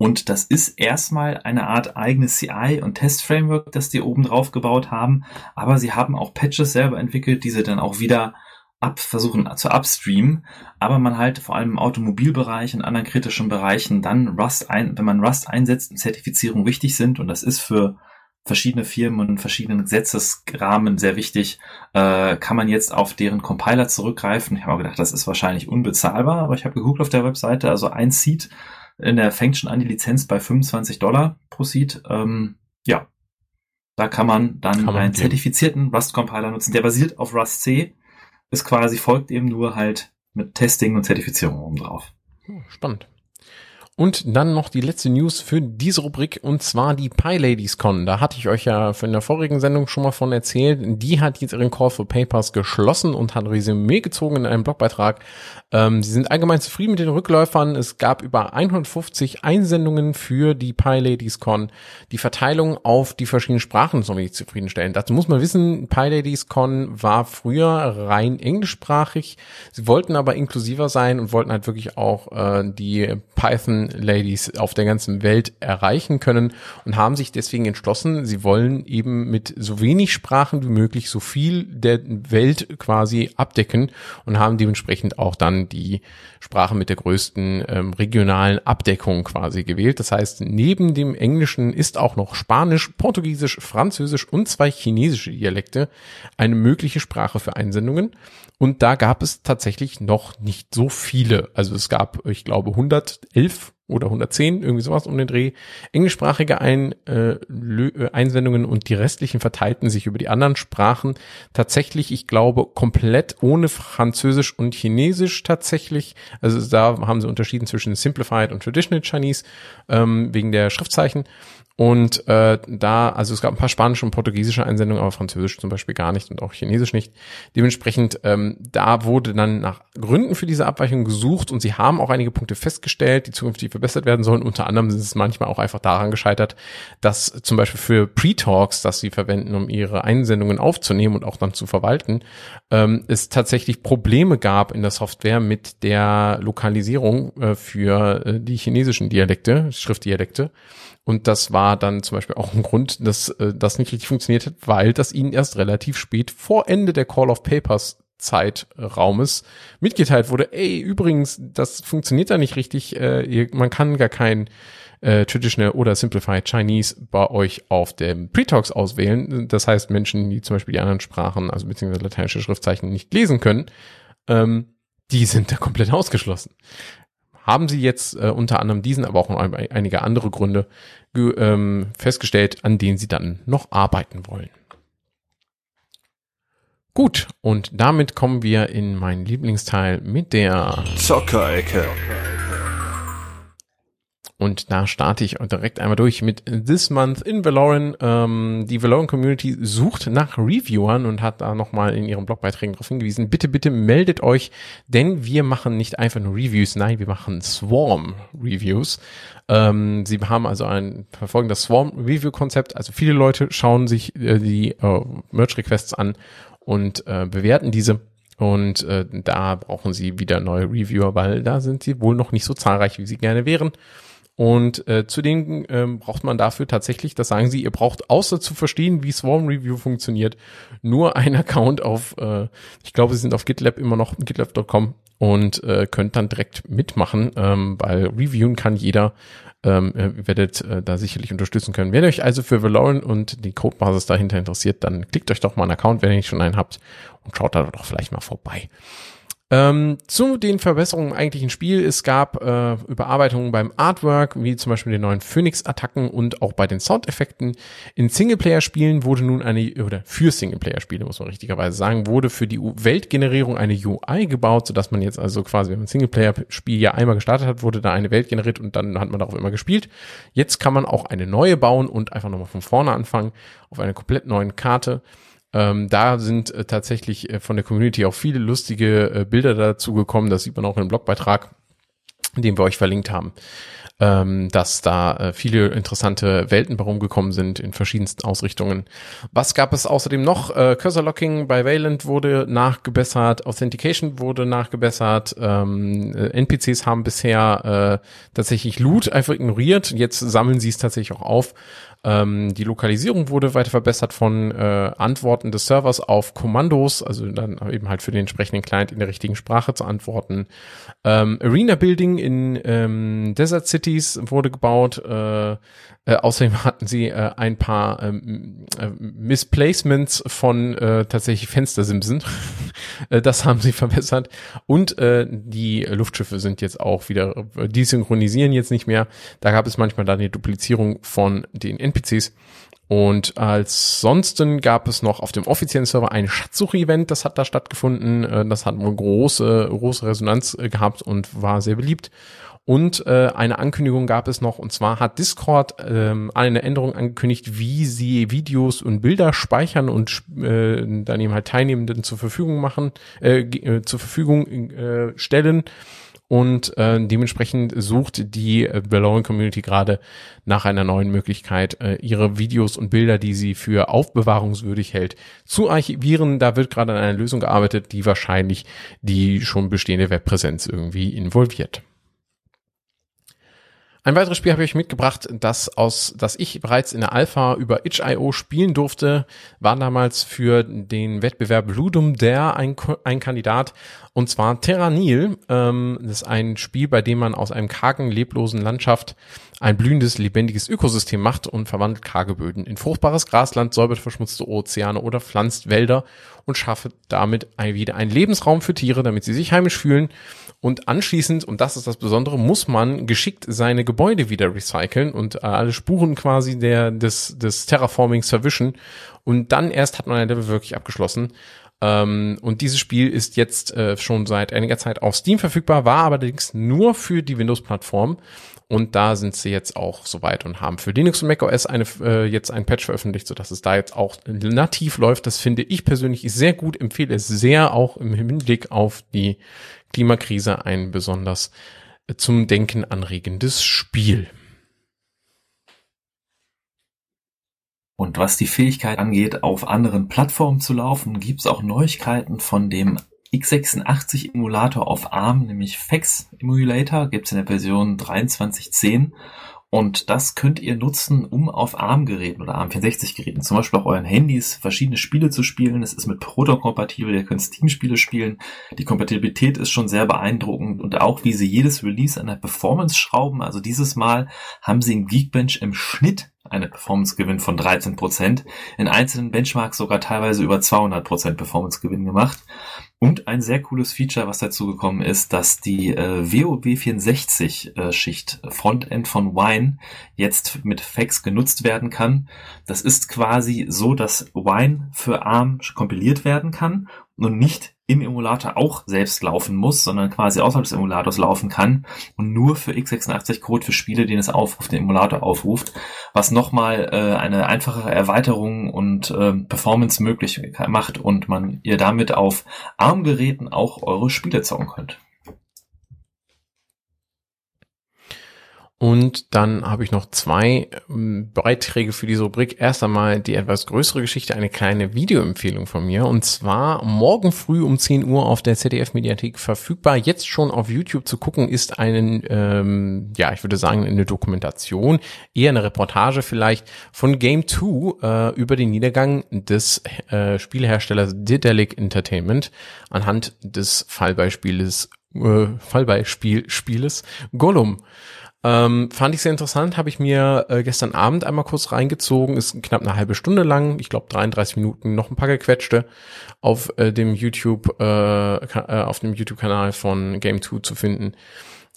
Und das ist erstmal eine Art eigenes CI und Test-Framework, das die oben drauf gebaut haben. Aber sie haben auch Patches selber entwickelt, die sie dann auch wieder ab, versuchen zu upstreamen. Aber man halt vor allem im Automobilbereich und anderen kritischen Bereichen dann Rust ein, wenn man Rust einsetzt und Zertifizierung wichtig sind. Und das ist für verschiedene Firmen und verschiedenen Gesetzesrahmen sehr wichtig, äh, kann man jetzt auf deren Compiler zurückgreifen. Ich habe gedacht, das ist wahrscheinlich unbezahlbar, aber ich habe geguckt auf der Webseite, also ein Seed der fängt schon an die Lizenz bei 25 Dollar pro Seed. Ähm, ja, da kann man dann kann man einen zertifizierten Rust-Compiler nutzen. Der basiert auf Rust C. Ist quasi folgt eben nur halt mit Testing und Zertifizierung oben drauf. Oh, spannend. Und dann noch die letzte News für diese Rubrik und zwar die PyLadies Con. Da hatte ich euch ja in der vorigen Sendung schon mal von erzählt. Die hat jetzt ihren Call for Papers geschlossen und hat Resümee gezogen in einem Blogbeitrag. Ähm, sie sind allgemein zufrieden mit den Rückläufern. Es gab über 150 Einsendungen für die PyLadies Con. Die Verteilung auf die verschiedenen Sprachen ist noch nicht zufriedenstellend. Dazu muss man wissen, PyLadies Con war früher rein englischsprachig. Sie wollten aber inklusiver sein und wollten halt wirklich auch äh, die Python Ladies auf der ganzen Welt erreichen können und haben sich deswegen entschlossen, sie wollen eben mit so wenig Sprachen wie möglich so viel der Welt quasi abdecken und haben dementsprechend auch dann die Sprache mit der größten ähm, regionalen Abdeckung quasi gewählt. Das heißt, neben dem Englischen ist auch noch Spanisch, Portugiesisch, Französisch und zwei chinesische Dialekte eine mögliche Sprache für Einsendungen. Und da gab es tatsächlich noch nicht so viele. Also es gab, ich glaube, 111 oder 110, irgendwie sowas um den Dreh, englischsprachige Ein, äh, äh, Einsendungen und die restlichen verteilten sich über die anderen Sprachen. Tatsächlich, ich glaube, komplett ohne Französisch und Chinesisch tatsächlich. Also da haben sie unterschieden zwischen Simplified und Traditional Chinese ähm, wegen der Schriftzeichen. Und äh, da, also es gab ein paar spanische und portugiesische Einsendungen, aber französisch zum Beispiel gar nicht und auch chinesisch nicht. Dementsprechend, ähm, da wurde dann nach Gründen für diese Abweichung gesucht und sie haben auch einige Punkte festgestellt, die zukünftig verbessert werden sollen. Unter anderem ist es manchmal auch einfach daran gescheitert, dass zum Beispiel für Pre-Talks, das sie verwenden, um ihre Einsendungen aufzunehmen und auch dann zu verwalten, ähm, es tatsächlich Probleme gab in der Software mit der Lokalisierung äh, für äh, die chinesischen Dialekte, Schriftdialekte. Und das war dann zum Beispiel auch ein Grund, dass äh, das nicht richtig funktioniert hat, weil das ihnen erst relativ spät vor Ende der Call of Papers Zeitraumes mitgeteilt wurde, ey, übrigens, das funktioniert da nicht richtig, äh, ihr, man kann gar kein äh, Traditional oder Simplified Chinese bei euch auf dem Pre-Talks auswählen. Das heißt, Menschen, die zum Beispiel die anderen Sprachen, also beziehungsweise lateinische Schriftzeichen nicht lesen können, ähm, die sind da komplett ausgeschlossen haben sie jetzt äh, unter anderem diesen, aber auch noch einige andere Gründe ähm, festgestellt, an denen sie dann noch arbeiten wollen. Gut, und damit kommen wir in meinen Lieblingsteil mit der Zockerecke. Und da starte ich direkt einmal durch mit This Month in Valoran. Ähm, die Valoran Community sucht nach Reviewern und hat da nochmal in ihren Blogbeiträgen darauf hingewiesen. Bitte, bitte meldet euch, denn wir machen nicht einfach nur Reviews, nein, wir machen Swarm Reviews. Ähm, sie haben also ein, verfolgen das Swarm Review Konzept. Also viele Leute schauen sich äh, die äh, Merch Requests an und äh, bewerten diese. Und äh, da brauchen sie wieder neue Reviewer, weil da sind sie wohl noch nicht so zahlreich, wie sie gerne wären. Und äh, zudem ähm, braucht man dafür tatsächlich, das sagen sie, ihr braucht außer zu verstehen, wie Swarm Review funktioniert, nur ein Account auf, äh, ich glaube, sie sind auf GitLab immer noch, gitlab.com und äh, könnt dann direkt mitmachen, ähm, weil reviewen kann jeder. Ähm, ihr werdet äh, da sicherlich unterstützen können. Wenn euch also für Valorant und die Codebasis dahinter interessiert, dann klickt euch doch mal einen Account, wenn ihr nicht schon einen habt und schaut da doch vielleicht mal vorbei. Ähm, zu den Verbesserungen im eigentlichen Spiel. Es gab äh, Überarbeitungen beim Artwork, wie zum Beispiel den neuen Phoenix-Attacken und auch bei den Soundeffekten. In Singleplayer-Spielen wurde nun eine, oder für Singleplayer-Spiele muss man richtigerweise sagen, wurde für die Weltgenerierung eine UI gebaut, sodass man jetzt also quasi, wenn man Singleplayer-Spiel ja einmal gestartet hat, wurde da eine Welt generiert und dann hat man darauf immer gespielt. Jetzt kann man auch eine neue bauen und einfach nochmal von vorne anfangen auf einer komplett neuen Karte. Ähm, da sind äh, tatsächlich äh, von der Community auch viele lustige äh, Bilder dazu gekommen. Das sieht man auch im Blogbeitrag. den wir euch verlinkt haben ähm, dass da äh, viele interessante Welten herumgekommen sind in verschiedensten Ausrichtungen. Was gab es außerdem noch? Äh, Cursor Locking bei Valent wurde nachgebessert, Authentication wurde nachgebessert, ähm, äh, NPCs haben bisher tatsächlich Loot einfach ignoriert, jetzt sammeln sie es tatsächlich auch auf. Ähm, die Lokalisierung wurde weiter verbessert von äh, Antworten des Servers auf Kommandos, also dann eben halt für den entsprechenden Client in der richtigen Sprache zu antworten. Ähm, Arena Building in ähm, Desert Cities wurde gebaut. Äh, äh, außerdem hatten sie äh, ein paar ähm, äh, Misplacements von äh, tatsächlich Fenstersimsen. äh, das haben sie verbessert. Und äh, die Luftschiffe sind jetzt auch wieder, äh, die synchronisieren jetzt nicht mehr. Da gab es manchmal dann die Duplizierung von den NPCs. Und als sonsten gab es noch auf dem offiziellen Server ein Schatzsuche-Event, das hat da stattgefunden. Das hat wohl große, große Resonanz gehabt und war sehr beliebt. Und äh, eine Ankündigung gab es noch, und zwar hat Discord ähm, eine Änderung angekündigt, wie sie Videos und Bilder speichern und äh, dann eben halt Teilnehmenden zur Verfügung machen, äh, äh, zur Verfügung äh, stellen. Und äh, dementsprechend sucht die äh, Belonging Community gerade nach einer neuen Möglichkeit, äh, ihre Videos und Bilder, die sie für aufbewahrungswürdig hält, zu archivieren. Da wird gerade an einer Lösung gearbeitet, die wahrscheinlich die schon bestehende Webpräsenz irgendwie involviert. Ein weiteres Spiel habe ich mitgebracht, das aus, das ich bereits in der Alpha über itch.io spielen durfte, war damals für den Wettbewerb Ludum der ein, ein Kandidat, und zwar Terranil. Ähm, das ist ein Spiel, bei dem man aus einem kargen, leblosen Landschaft ein blühendes, lebendiges Ökosystem macht und verwandelt karge Böden in fruchtbares Grasland, säubert verschmutzte Ozeane oder pflanzt Wälder und schafft damit ein, wieder einen Lebensraum für Tiere, damit sie sich heimisch fühlen und anschließend, und das ist das Besondere, muss man geschickt seine Gebäude wieder recyceln und äh, alle Spuren quasi der, des, des Terraformings verwischen. Und dann erst hat man ein Level wirklich abgeschlossen. Ähm, und dieses Spiel ist jetzt äh, schon seit einiger Zeit auf Steam verfügbar, war allerdings nur für die Windows-Plattform. Und da sind sie jetzt auch soweit und haben für Linux und macOS eine, äh, jetzt ein Patch veröffentlicht, sodass es da jetzt auch nativ läuft. Das finde ich persönlich sehr gut, empfehle es sehr auch im Hinblick auf die Klimakrise ein besonders äh, zum Denken anregendes Spiel. Und was die Fähigkeit angeht, auf anderen Plattformen zu laufen, gibt es auch Neuigkeiten von dem x86 Emulator auf ARM, nämlich FEX Emulator, gibt es in der Version 23.10 und das könnt ihr nutzen, um auf ARM-Geräten oder ARM64-Geräten, zum Beispiel auf euren Handys, verschiedene Spiele zu spielen. Es ist mit Proton kompatibel, ihr könnt Steam-Spiele spielen. Die Kompatibilität ist schon sehr beeindruckend und auch wie sie jedes Release an der Performance schrauben. Also dieses Mal haben sie im Geekbench im Schnitt eine Performance-Gewinn von 13%, in einzelnen Benchmarks sogar teilweise über 200% Performance-Gewinn gemacht. Und ein sehr cooles Feature, was dazu gekommen ist, dass die äh, WoW64 äh, Schicht Frontend von Wine jetzt mit Fax genutzt werden kann. Das ist quasi so, dass Wine für ARM kompiliert werden kann und nicht im Emulator auch selbst laufen muss, sondern quasi außerhalb des Emulators laufen kann und nur für x86-Code für Spiele, den es aufruft, den Emulator aufruft, was nochmal äh, eine einfachere Erweiterung und äh, Performance möglich macht und man ihr damit auf ARM-Geräten auch eure Spiele zocken könnt. Und dann habe ich noch zwei ähm, Beiträge für diese Rubrik. Erst einmal die etwas größere Geschichte, eine kleine Videoempfehlung von mir. Und zwar morgen früh um 10 Uhr auf der ZDF-Mediathek verfügbar. Jetzt schon auf YouTube zu gucken, ist einen, ähm, ja, ich würde sagen, eine Dokumentation, eher eine Reportage vielleicht von Game 2 äh, über den Niedergang des äh, Spielherstellers Didelic Entertainment anhand des Fallbeispieles, äh, Fallbeispiel-Spieles Gollum. Ähm, fand ich sehr interessant, habe ich mir äh, gestern Abend einmal kurz reingezogen, ist knapp eine halbe Stunde lang, ich glaube 33 Minuten, noch ein paar gequetschte auf äh, dem YouTube, äh, äh, auf dem YouTube-Kanal von Game 2 zu finden.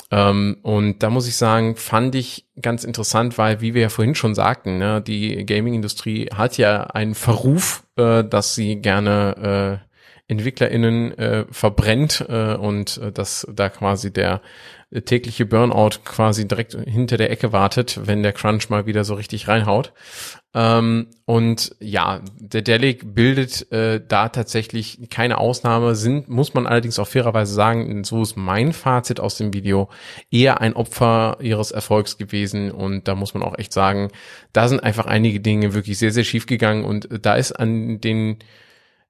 Ähm, und da muss ich sagen, fand ich ganz interessant, weil, wie wir ja vorhin schon sagten, ne, die Gaming-Industrie hat ja einen Verruf, äh, dass sie gerne äh, EntwicklerInnen äh, verbrennt äh, und äh, dass da quasi der äh, tägliche Burnout quasi direkt hinter der Ecke wartet, wenn der Crunch mal wieder so richtig reinhaut. Ähm, und ja, der Delic bildet äh, da tatsächlich keine Ausnahme, sind, muss man allerdings auch fairerweise sagen, so ist mein Fazit aus dem Video, eher ein Opfer ihres Erfolgs gewesen. Und da muss man auch echt sagen, da sind einfach einige Dinge wirklich sehr, sehr schief gegangen und da ist an den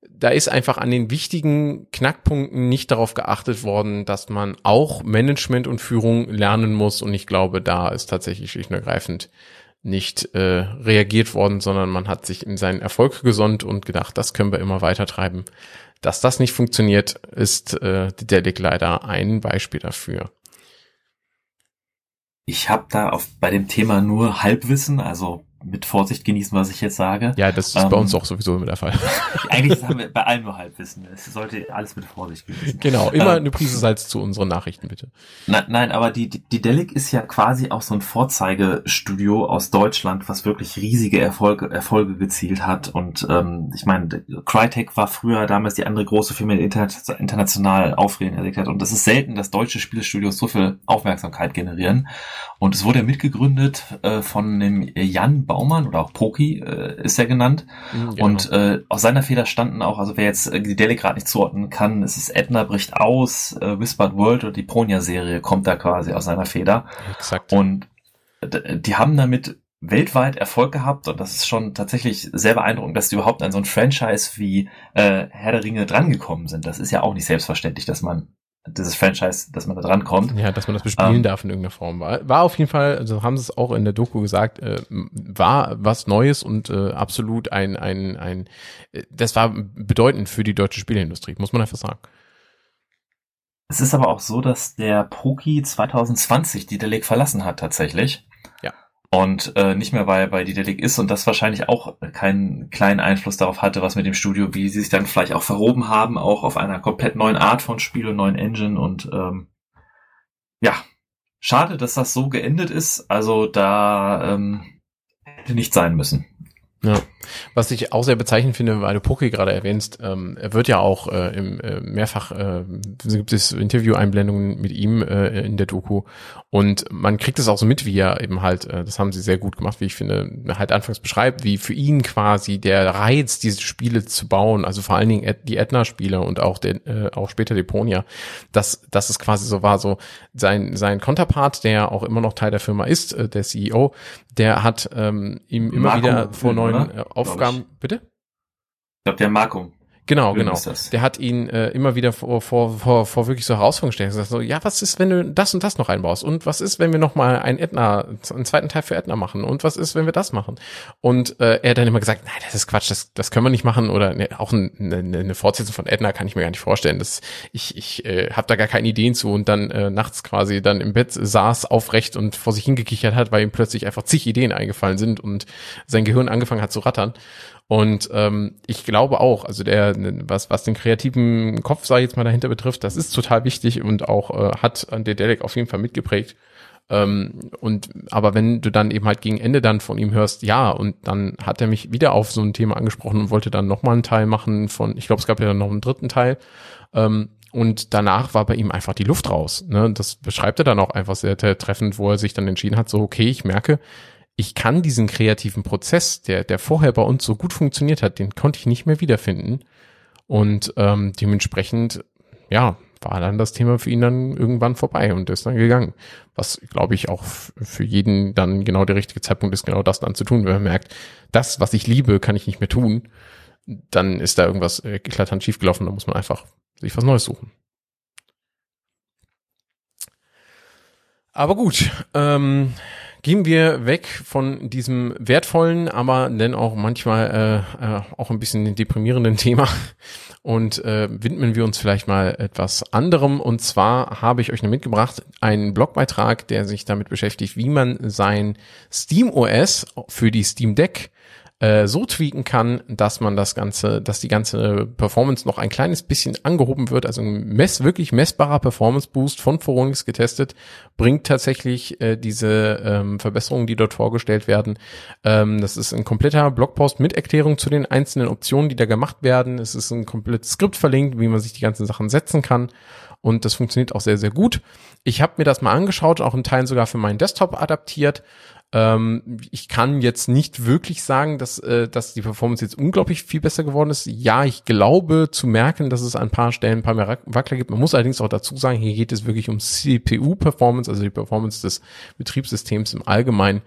da ist einfach an den wichtigen Knackpunkten nicht darauf geachtet worden, dass man auch Management und Führung lernen muss. Und ich glaube, da ist tatsächlich schlicht und ergreifend nicht äh, reagiert worden, sondern man hat sich in seinen Erfolg gesonnt und gedacht, das können wir immer weiter treiben. Dass das nicht funktioniert, ist äh, der Delic leider ein Beispiel dafür. Ich habe da auf, bei dem Thema nur Halbwissen, also mit Vorsicht genießen, was ich jetzt sage. Ja, das ist ähm, bei uns auch sowieso immer der Fall. Eigentlich haben wir bei allem nur Halbwissen. Es sollte alles mit Vorsicht genießen. Genau, immer ähm, eine Prise Salz zu unseren Nachrichten, bitte. Nein, nein, aber die, die, die Delic ist ja quasi auch so ein Vorzeigestudio aus Deutschland, was wirklich riesige Erfolge, Erfolge gezielt hat. Und ähm, ich meine, Crytek war früher damals die andere große Firma, die international Aufreden erregt hat. Und das ist selten, dass deutsche Spielestudios so viel Aufmerksamkeit generieren. Und es wurde ja mitgegründet äh, von dem Jan Baumann oder auch Poki äh, ist er genannt. Mhm, genau. Und äh, aus seiner Feder standen auch, also wer jetzt äh, die Deli gerade nicht zuordnen kann, es ist Edna bricht aus, äh, Whispered World oder die Pronia-Serie kommt da quasi aus seiner Feder. Exakt. Und die haben damit weltweit Erfolg gehabt und das ist schon tatsächlich sehr beeindruckend, dass die überhaupt an so ein Franchise wie äh, Herr der Ringe drangekommen sind. Das ist ja auch nicht selbstverständlich, dass man dieses Franchise, dass man da dran kommt. Ja, dass man das bespielen ähm, darf in irgendeiner Form. War, war auf jeden Fall, also haben sie es auch in der Doku gesagt, äh, war was Neues und äh, absolut ein, ein, ein, äh, das war bedeutend für die deutsche Spielindustrie, muss man einfach sagen. Es ist aber auch so, dass der Poki 2020 die Deleg verlassen hat tatsächlich und äh, nicht mehr bei, bei Didelic ist und das wahrscheinlich auch keinen kleinen Einfluss darauf hatte, was mit dem Studio, wie sie sich dann vielleicht auch verhoben haben, auch auf einer komplett neuen Art von Spiel und neuen Engine und ähm, ja, schade, dass das so geendet ist. Also da ähm, hätte nicht sein müssen. Ja. Was ich auch sehr bezeichnend finde, weil du Poki gerade erwähnst, ähm, er wird ja auch äh, im äh, mehrfach äh, gibt es Interview-Einblendungen mit ihm äh, in der Doku und man kriegt es auch so mit, wie er eben halt, äh, das haben sie sehr gut gemacht, wie ich finde, halt anfangs beschreibt, wie für ihn quasi der Reiz, diese Spiele zu bauen, also vor allen Dingen die Edna-Spiele und auch der, äh, auch später Deponia, dass dass es quasi so war, so sein sein Konterpart, der auch immer noch Teil der Firma ist, äh, der CEO, der hat ähm, ihm immer Marco wieder vor neuen oder? Aufgaben, bitte? Ich glaube, der Marco. Genau, genau. Der hat ihn äh, immer wieder vor, vor, vor, vor wirklich so Herausforderungen gestellt. Er sagt so, ja, was ist, wenn du das und das noch einbaust? Und was ist, wenn wir noch mal ein Edna, einen zweiten Teil für Edna machen? Und was ist, wenn wir das machen? Und äh, er hat dann immer gesagt, nein, das ist Quatsch, das, das können wir nicht machen. Oder ne, auch eine, eine Fortsetzung von Edna kann ich mir gar nicht vorstellen. Das, ich ich äh, habe da gar keine Ideen zu. Und dann äh, nachts quasi dann im Bett saß aufrecht und vor sich hingekichert hat, weil ihm plötzlich einfach zig Ideen eingefallen sind und sein Gehirn angefangen hat zu rattern. Und ähm, ich glaube auch, also der, was, was den kreativen Kopf, sage ich jetzt mal, dahinter betrifft, das ist total wichtig und auch äh, hat an der Dedek auf jeden Fall mitgeprägt. Ähm, und aber wenn du dann eben halt gegen Ende dann von ihm hörst, ja, und dann hat er mich wieder auf so ein Thema angesprochen und wollte dann nochmal einen Teil machen von, ich glaube, es gab ja dann noch einen dritten Teil. Ähm, und danach war bei ihm einfach die Luft raus. Ne? Das beschreibt er dann auch einfach sehr treffend, wo er sich dann entschieden hat, so, okay, ich merke, ich kann diesen kreativen Prozess, der, der vorher bei uns so gut funktioniert hat, den konnte ich nicht mehr wiederfinden. Und ähm, dementsprechend, ja, war dann das Thema für ihn dann irgendwann vorbei und ist dann gegangen. Was, glaube ich, auch für jeden dann genau der richtige Zeitpunkt ist, genau das dann zu tun. Wenn man merkt, das, was ich liebe, kann ich nicht mehr tun, dann ist da irgendwas äh, eklatant schiefgelaufen, da muss man einfach sich was Neues suchen. Aber gut, ähm, Gehen wir weg von diesem wertvollen, aber denn auch manchmal äh, äh, auch ein bisschen deprimierenden Thema und äh, widmen wir uns vielleicht mal etwas anderem. Und zwar habe ich euch noch mitgebracht einen Blogbeitrag, der sich damit beschäftigt, wie man sein Steam OS für die Steam Deck äh, so tweaken kann, dass man das Ganze, dass die ganze Performance noch ein kleines bisschen angehoben wird. Also ein mess, wirklich messbarer Performance Boost von Phoronix getestet, bringt tatsächlich äh, diese ähm, Verbesserungen, die dort vorgestellt werden. Ähm, das ist ein kompletter Blogpost mit Erklärung zu den einzelnen Optionen, die da gemacht werden. Es ist ein komplettes Skript verlinkt, wie man sich die ganzen Sachen setzen kann. Und das funktioniert auch sehr, sehr gut. Ich habe mir das mal angeschaut, auch in Teilen sogar für meinen Desktop adaptiert. Ähm, ich kann jetzt nicht wirklich sagen, dass, äh, dass die Performance jetzt unglaublich viel besser geworden ist. Ja, ich glaube zu merken, dass es an ein paar Stellen ein paar mehr Wackler gibt. Man muss allerdings auch dazu sagen, hier geht es wirklich um CPU-Performance, also die Performance des Betriebssystems im Allgemeinen.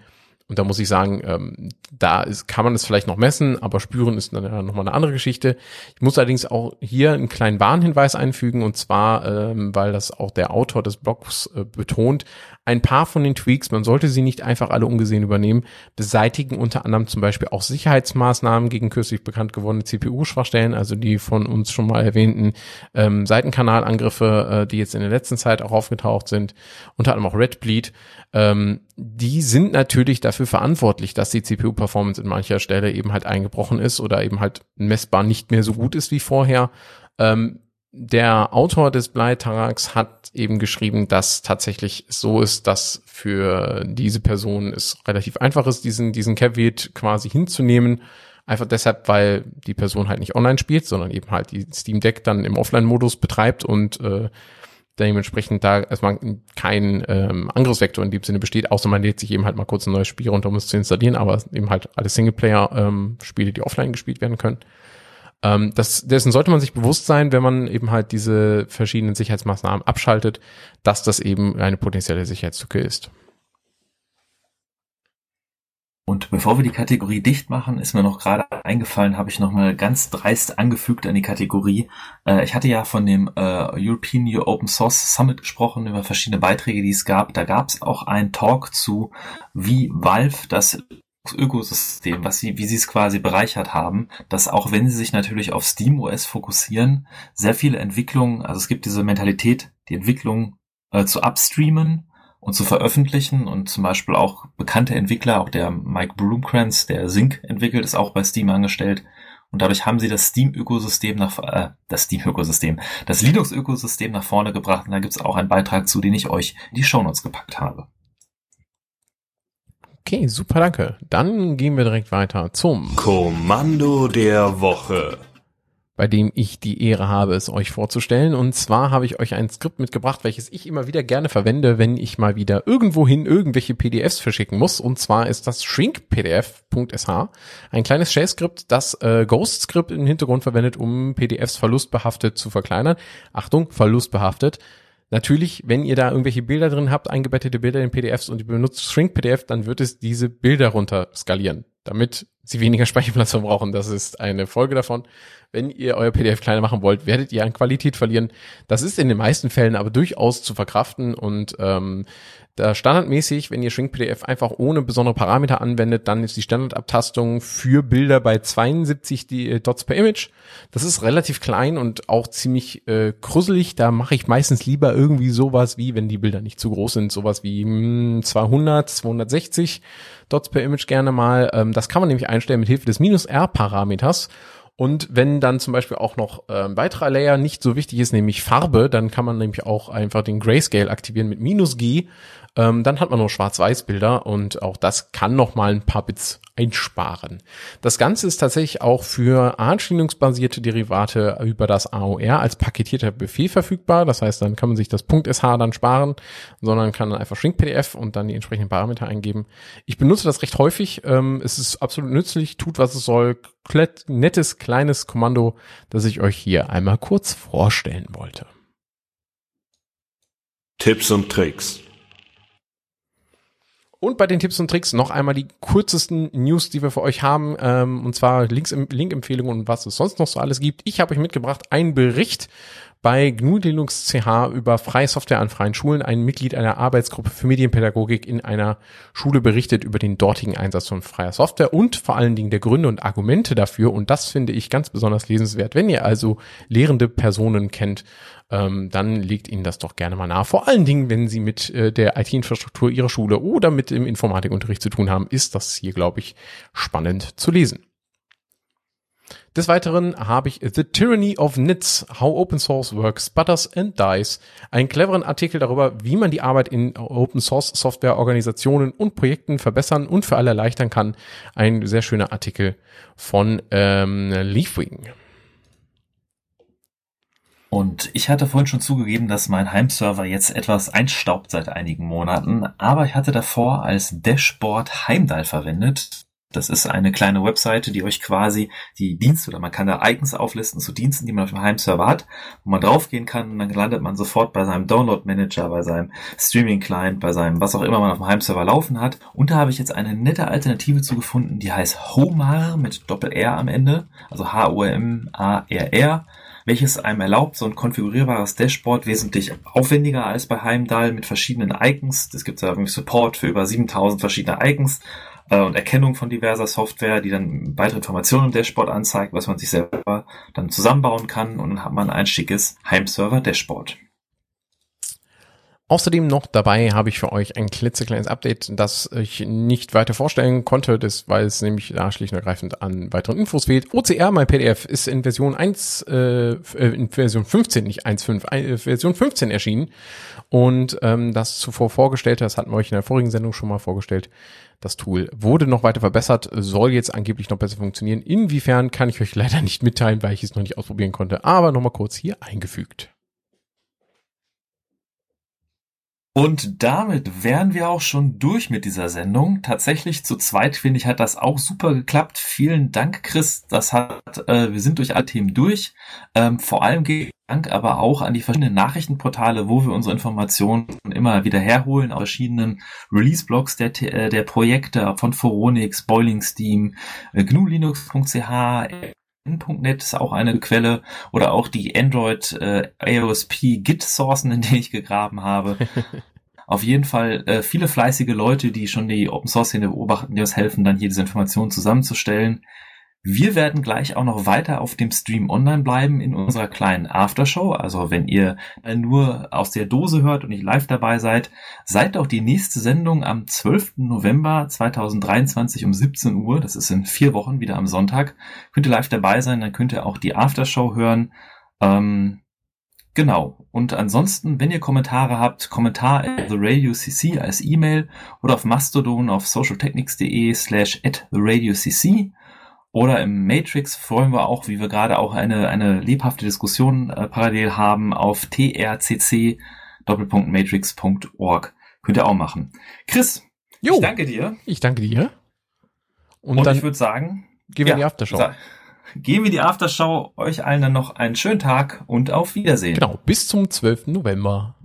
Und da muss ich sagen, ähm, da ist, kann man es vielleicht noch messen, aber spüren ist dann nochmal eine andere Geschichte. Ich muss allerdings auch hier einen kleinen Warnhinweis einfügen, und zwar, ähm, weil das auch der Autor des Blogs äh, betont, ein paar von den Tweaks, man sollte sie nicht einfach alle ungesehen übernehmen, beseitigen unter anderem zum Beispiel auch Sicherheitsmaßnahmen gegen kürzlich bekannt gewordene CPU-Schwachstellen, also die von uns schon mal erwähnten ähm, Seitenkanalangriffe, äh, die jetzt in der letzten Zeit auch aufgetaucht sind, unter anderem auch Redbleed. Ähm, die sind natürlich dafür verantwortlich, dass die CPU-Performance in mancher Stelle eben halt eingebrochen ist oder eben halt messbar nicht mehr so gut ist wie vorher. Ähm, der Autor des Bleitaraks hat eben geschrieben, dass tatsächlich so ist, dass für diese Person es relativ einfach ist, diesen, diesen Caveat quasi hinzunehmen. Einfach deshalb, weil die Person halt nicht online spielt, sondern eben halt die Steam Deck dann im Offline-Modus betreibt und äh, dementsprechend da erstmal kein ähm, Angriffsvektor in dem Sinne besteht, außer man lädt sich eben halt mal kurz ein neues Spiel runter, um es zu installieren, aber eben halt alle Singleplayer-Spiele, ähm, die offline gespielt werden können. Ähm, das, dessen sollte man sich bewusst sein, wenn man eben halt diese verschiedenen Sicherheitsmaßnahmen abschaltet, dass das eben eine potenzielle Sicherheitslücke ist. Und bevor wir die Kategorie dicht machen, ist mir noch gerade eingefallen, habe ich nochmal ganz dreist angefügt an die Kategorie. Äh, ich hatte ja von dem äh, European New Open Source Summit gesprochen, über verschiedene Beiträge, die es gab. Da gab es auch einen Talk zu, wie Valve das Ökosystem, was sie, wie sie es quasi bereichert haben, dass auch wenn sie sich natürlich auf SteamOS fokussieren, sehr viele Entwicklungen, also es gibt diese Mentalität, die Entwicklung äh, zu upstreamen und zu veröffentlichen und zum Beispiel auch bekannte Entwickler, auch der Mike Broomkrantz, der Sync entwickelt, ist auch bei Steam angestellt. Und dadurch haben sie das Steam-Ökosystem nach, äh, das Steam-Ökosystem, das Linux-Ökosystem nach vorne gebracht. Und da gibt's auch einen Beitrag zu, den ich euch in die Shownotes gepackt habe. Okay, super, danke. Dann gehen wir direkt weiter zum Kommando der Woche bei dem ich die Ehre habe, es euch vorzustellen. Und zwar habe ich euch ein Skript mitgebracht, welches ich immer wieder gerne verwende, wenn ich mal wieder irgendwohin irgendwelche PDFs verschicken muss. Und zwar ist das shrinkpdf.sh, ein kleines Shell-Skript, das äh, Ghost-Skript im Hintergrund verwendet, um PDFs verlustbehaftet zu verkleinern. Achtung, verlustbehaftet. Natürlich, wenn ihr da irgendwelche Bilder drin habt, eingebettete Bilder in PDFs und ihr benutzt Shrink PDF, dann wird es diese Bilder runter skalieren, damit sie weniger Speicherplatz verbrauchen. Das ist eine Folge davon. Wenn ihr euer PDF kleiner machen wollt, werdet ihr an Qualität verlieren. Das ist in den meisten Fällen aber durchaus zu verkraften und ähm, da standardmäßig, wenn ihr Shrink PDF einfach ohne besondere Parameter anwendet, dann ist die Standardabtastung für Bilder bei 72 die, äh, Dots per Image. Das ist relativ klein und auch ziemlich äh, kruselig. Da mache ich meistens lieber irgendwie sowas wie, wenn die Bilder nicht zu groß sind, sowas wie mh, 200, 260 Dots per Image gerne mal. Ähm, das kann man nämlich einstellen mit Hilfe des Minus-R-Parameters. Und wenn dann zum Beispiel auch noch äh, ein weiterer Layer nicht so wichtig ist, nämlich Farbe, dann kann man nämlich auch einfach den Grayscale aktivieren mit minus G ähm, dann hat man nur Schwarz-Weiß-Bilder und auch das kann noch mal ein paar Bits einsparen. Das Ganze ist tatsächlich auch für anspielungsbasierte Derivate über das AOR als paketierter Befehl verfügbar. Das heißt, dann kann man sich das .sh dann sparen, sondern kann dann einfach shrink-pdf und dann die entsprechenden Parameter eingeben. Ich benutze das recht häufig. Ähm, es ist absolut nützlich, tut was es soll. Nettes, kleines Kommando, das ich euch hier einmal kurz vorstellen wollte. Tipps und Tricks. Und bei den Tipps und Tricks noch einmal die kürzesten News, die wir für euch haben, ähm, und zwar Links, Link-Empfehlungen und was es sonst noch so alles gibt. Ich habe euch mitgebracht einen Bericht bei GNU Linux CH über freie Software an freien Schulen ein Mitglied einer Arbeitsgruppe für Medienpädagogik in einer Schule berichtet über den dortigen Einsatz von freier Software und vor allen Dingen der Gründe und Argumente dafür. Und das finde ich ganz besonders lesenswert. Wenn ihr also lehrende Personen kennt, ähm, dann legt Ihnen das doch gerne mal nach. Vor allen Dingen, wenn Sie mit äh, der IT-Infrastruktur Ihrer Schule oder mit dem Informatikunterricht zu tun haben, ist das hier, glaube ich, spannend zu lesen. Des Weiteren habe ich The Tyranny of Nits, How Open Source Works, Butters and Dies, einen cleveren Artikel darüber, wie man die Arbeit in Open Source Software Organisationen und Projekten verbessern und für alle erleichtern kann. Ein sehr schöner Artikel von ähm, Leafwing. Und ich hatte vorhin schon zugegeben, dass mein Heimserver jetzt etwas einstaubt seit einigen Monaten, aber ich hatte davor als Dashboard Heimdall verwendet. Das ist eine kleine Webseite, die euch quasi die Dienste oder man kann da Icons auflisten zu Diensten, die man auf dem Heimserver hat, wo man draufgehen kann und dann landet man sofort bei seinem Download Manager, bei seinem Streaming Client, bei seinem was auch immer man auf dem Heimserver laufen hat. Und da habe ich jetzt eine nette Alternative zugefunden, die heißt Homar mit Doppel R am Ende, also H-O-M-A-R-R welches einem erlaubt, so ein konfigurierbares Dashboard wesentlich aufwendiger als bei Heimdall mit verschiedenen Icons. Es gibt da irgendwie Support für über 7000 verschiedene Icons äh, und Erkennung von diverser Software, die dann weitere Informationen im Dashboard anzeigt, was man sich selber dann zusammenbauen kann und dann hat man ein schickes Heimserver Dashboard. Außerdem noch dabei habe ich für euch ein klitzekleines Update, das ich nicht weiter vorstellen konnte, das, weil es nämlich da schlicht und ergreifend an weiteren Infos fehlt. OCR, mein PDF, ist in Version 1, äh, in Version 15, nicht 1.5, äh, Version 15 erschienen. Und ähm, das zuvor vorgestellte, das hatten wir euch in der vorigen Sendung schon mal vorgestellt, das Tool wurde noch weiter verbessert, soll jetzt angeblich noch besser funktionieren. Inwiefern kann ich euch leider nicht mitteilen, weil ich es noch nicht ausprobieren konnte, aber nochmal kurz hier eingefügt. Und damit wären wir auch schon durch mit dieser Sendung. Tatsächlich zu zweit finde ich hat das auch super geklappt. Vielen Dank, Chris. Das hat, äh, wir sind durch alle Themen durch. Ähm, vor allem Dank aber auch an die verschiedenen Nachrichtenportale, wo wir unsere Informationen immer wieder herholen, aus verschiedenen Release-Blogs der, äh, der Projekte von Foronix, Boiling Steam, äh, gnulinux.ch, N.net ist auch eine Quelle oder auch die Android äh, AOSP Git Sourcen, in denen ich gegraben habe. Auf jeden Fall äh, viele fleißige Leute, die schon die Open Source Szene beobachten, die uns helfen, dann hier diese Informationen zusammenzustellen. Wir werden gleich auch noch weiter auf dem Stream online bleiben in unserer kleinen Aftershow. Also wenn ihr nur aus der Dose hört und nicht live dabei seid, seid auch die nächste Sendung am 12. November 2023 um 17 Uhr. Das ist in vier Wochen wieder am Sonntag. Könnt ihr live dabei sein, dann könnt ihr auch die Aftershow hören. Ähm, Genau. Und ansonsten, wenn ihr Kommentare habt, Kommentar at the Radio CC als E-Mail oder auf Mastodon auf socialtechnics.de slash at the Radio CC. Oder im Matrix freuen wir auch, wie wir gerade auch eine, eine lebhafte Diskussion äh, parallel haben, auf trcc matrix.org. Könnt ihr auch machen. Chris, jo, ich danke dir. Ich danke dir. Und, Und dann ich würde sagen, gehen wir ja, in die Aftershow. Gehen wir die Aftershow. Euch allen dann noch einen schönen Tag und auf Wiedersehen. Genau, bis zum 12. November.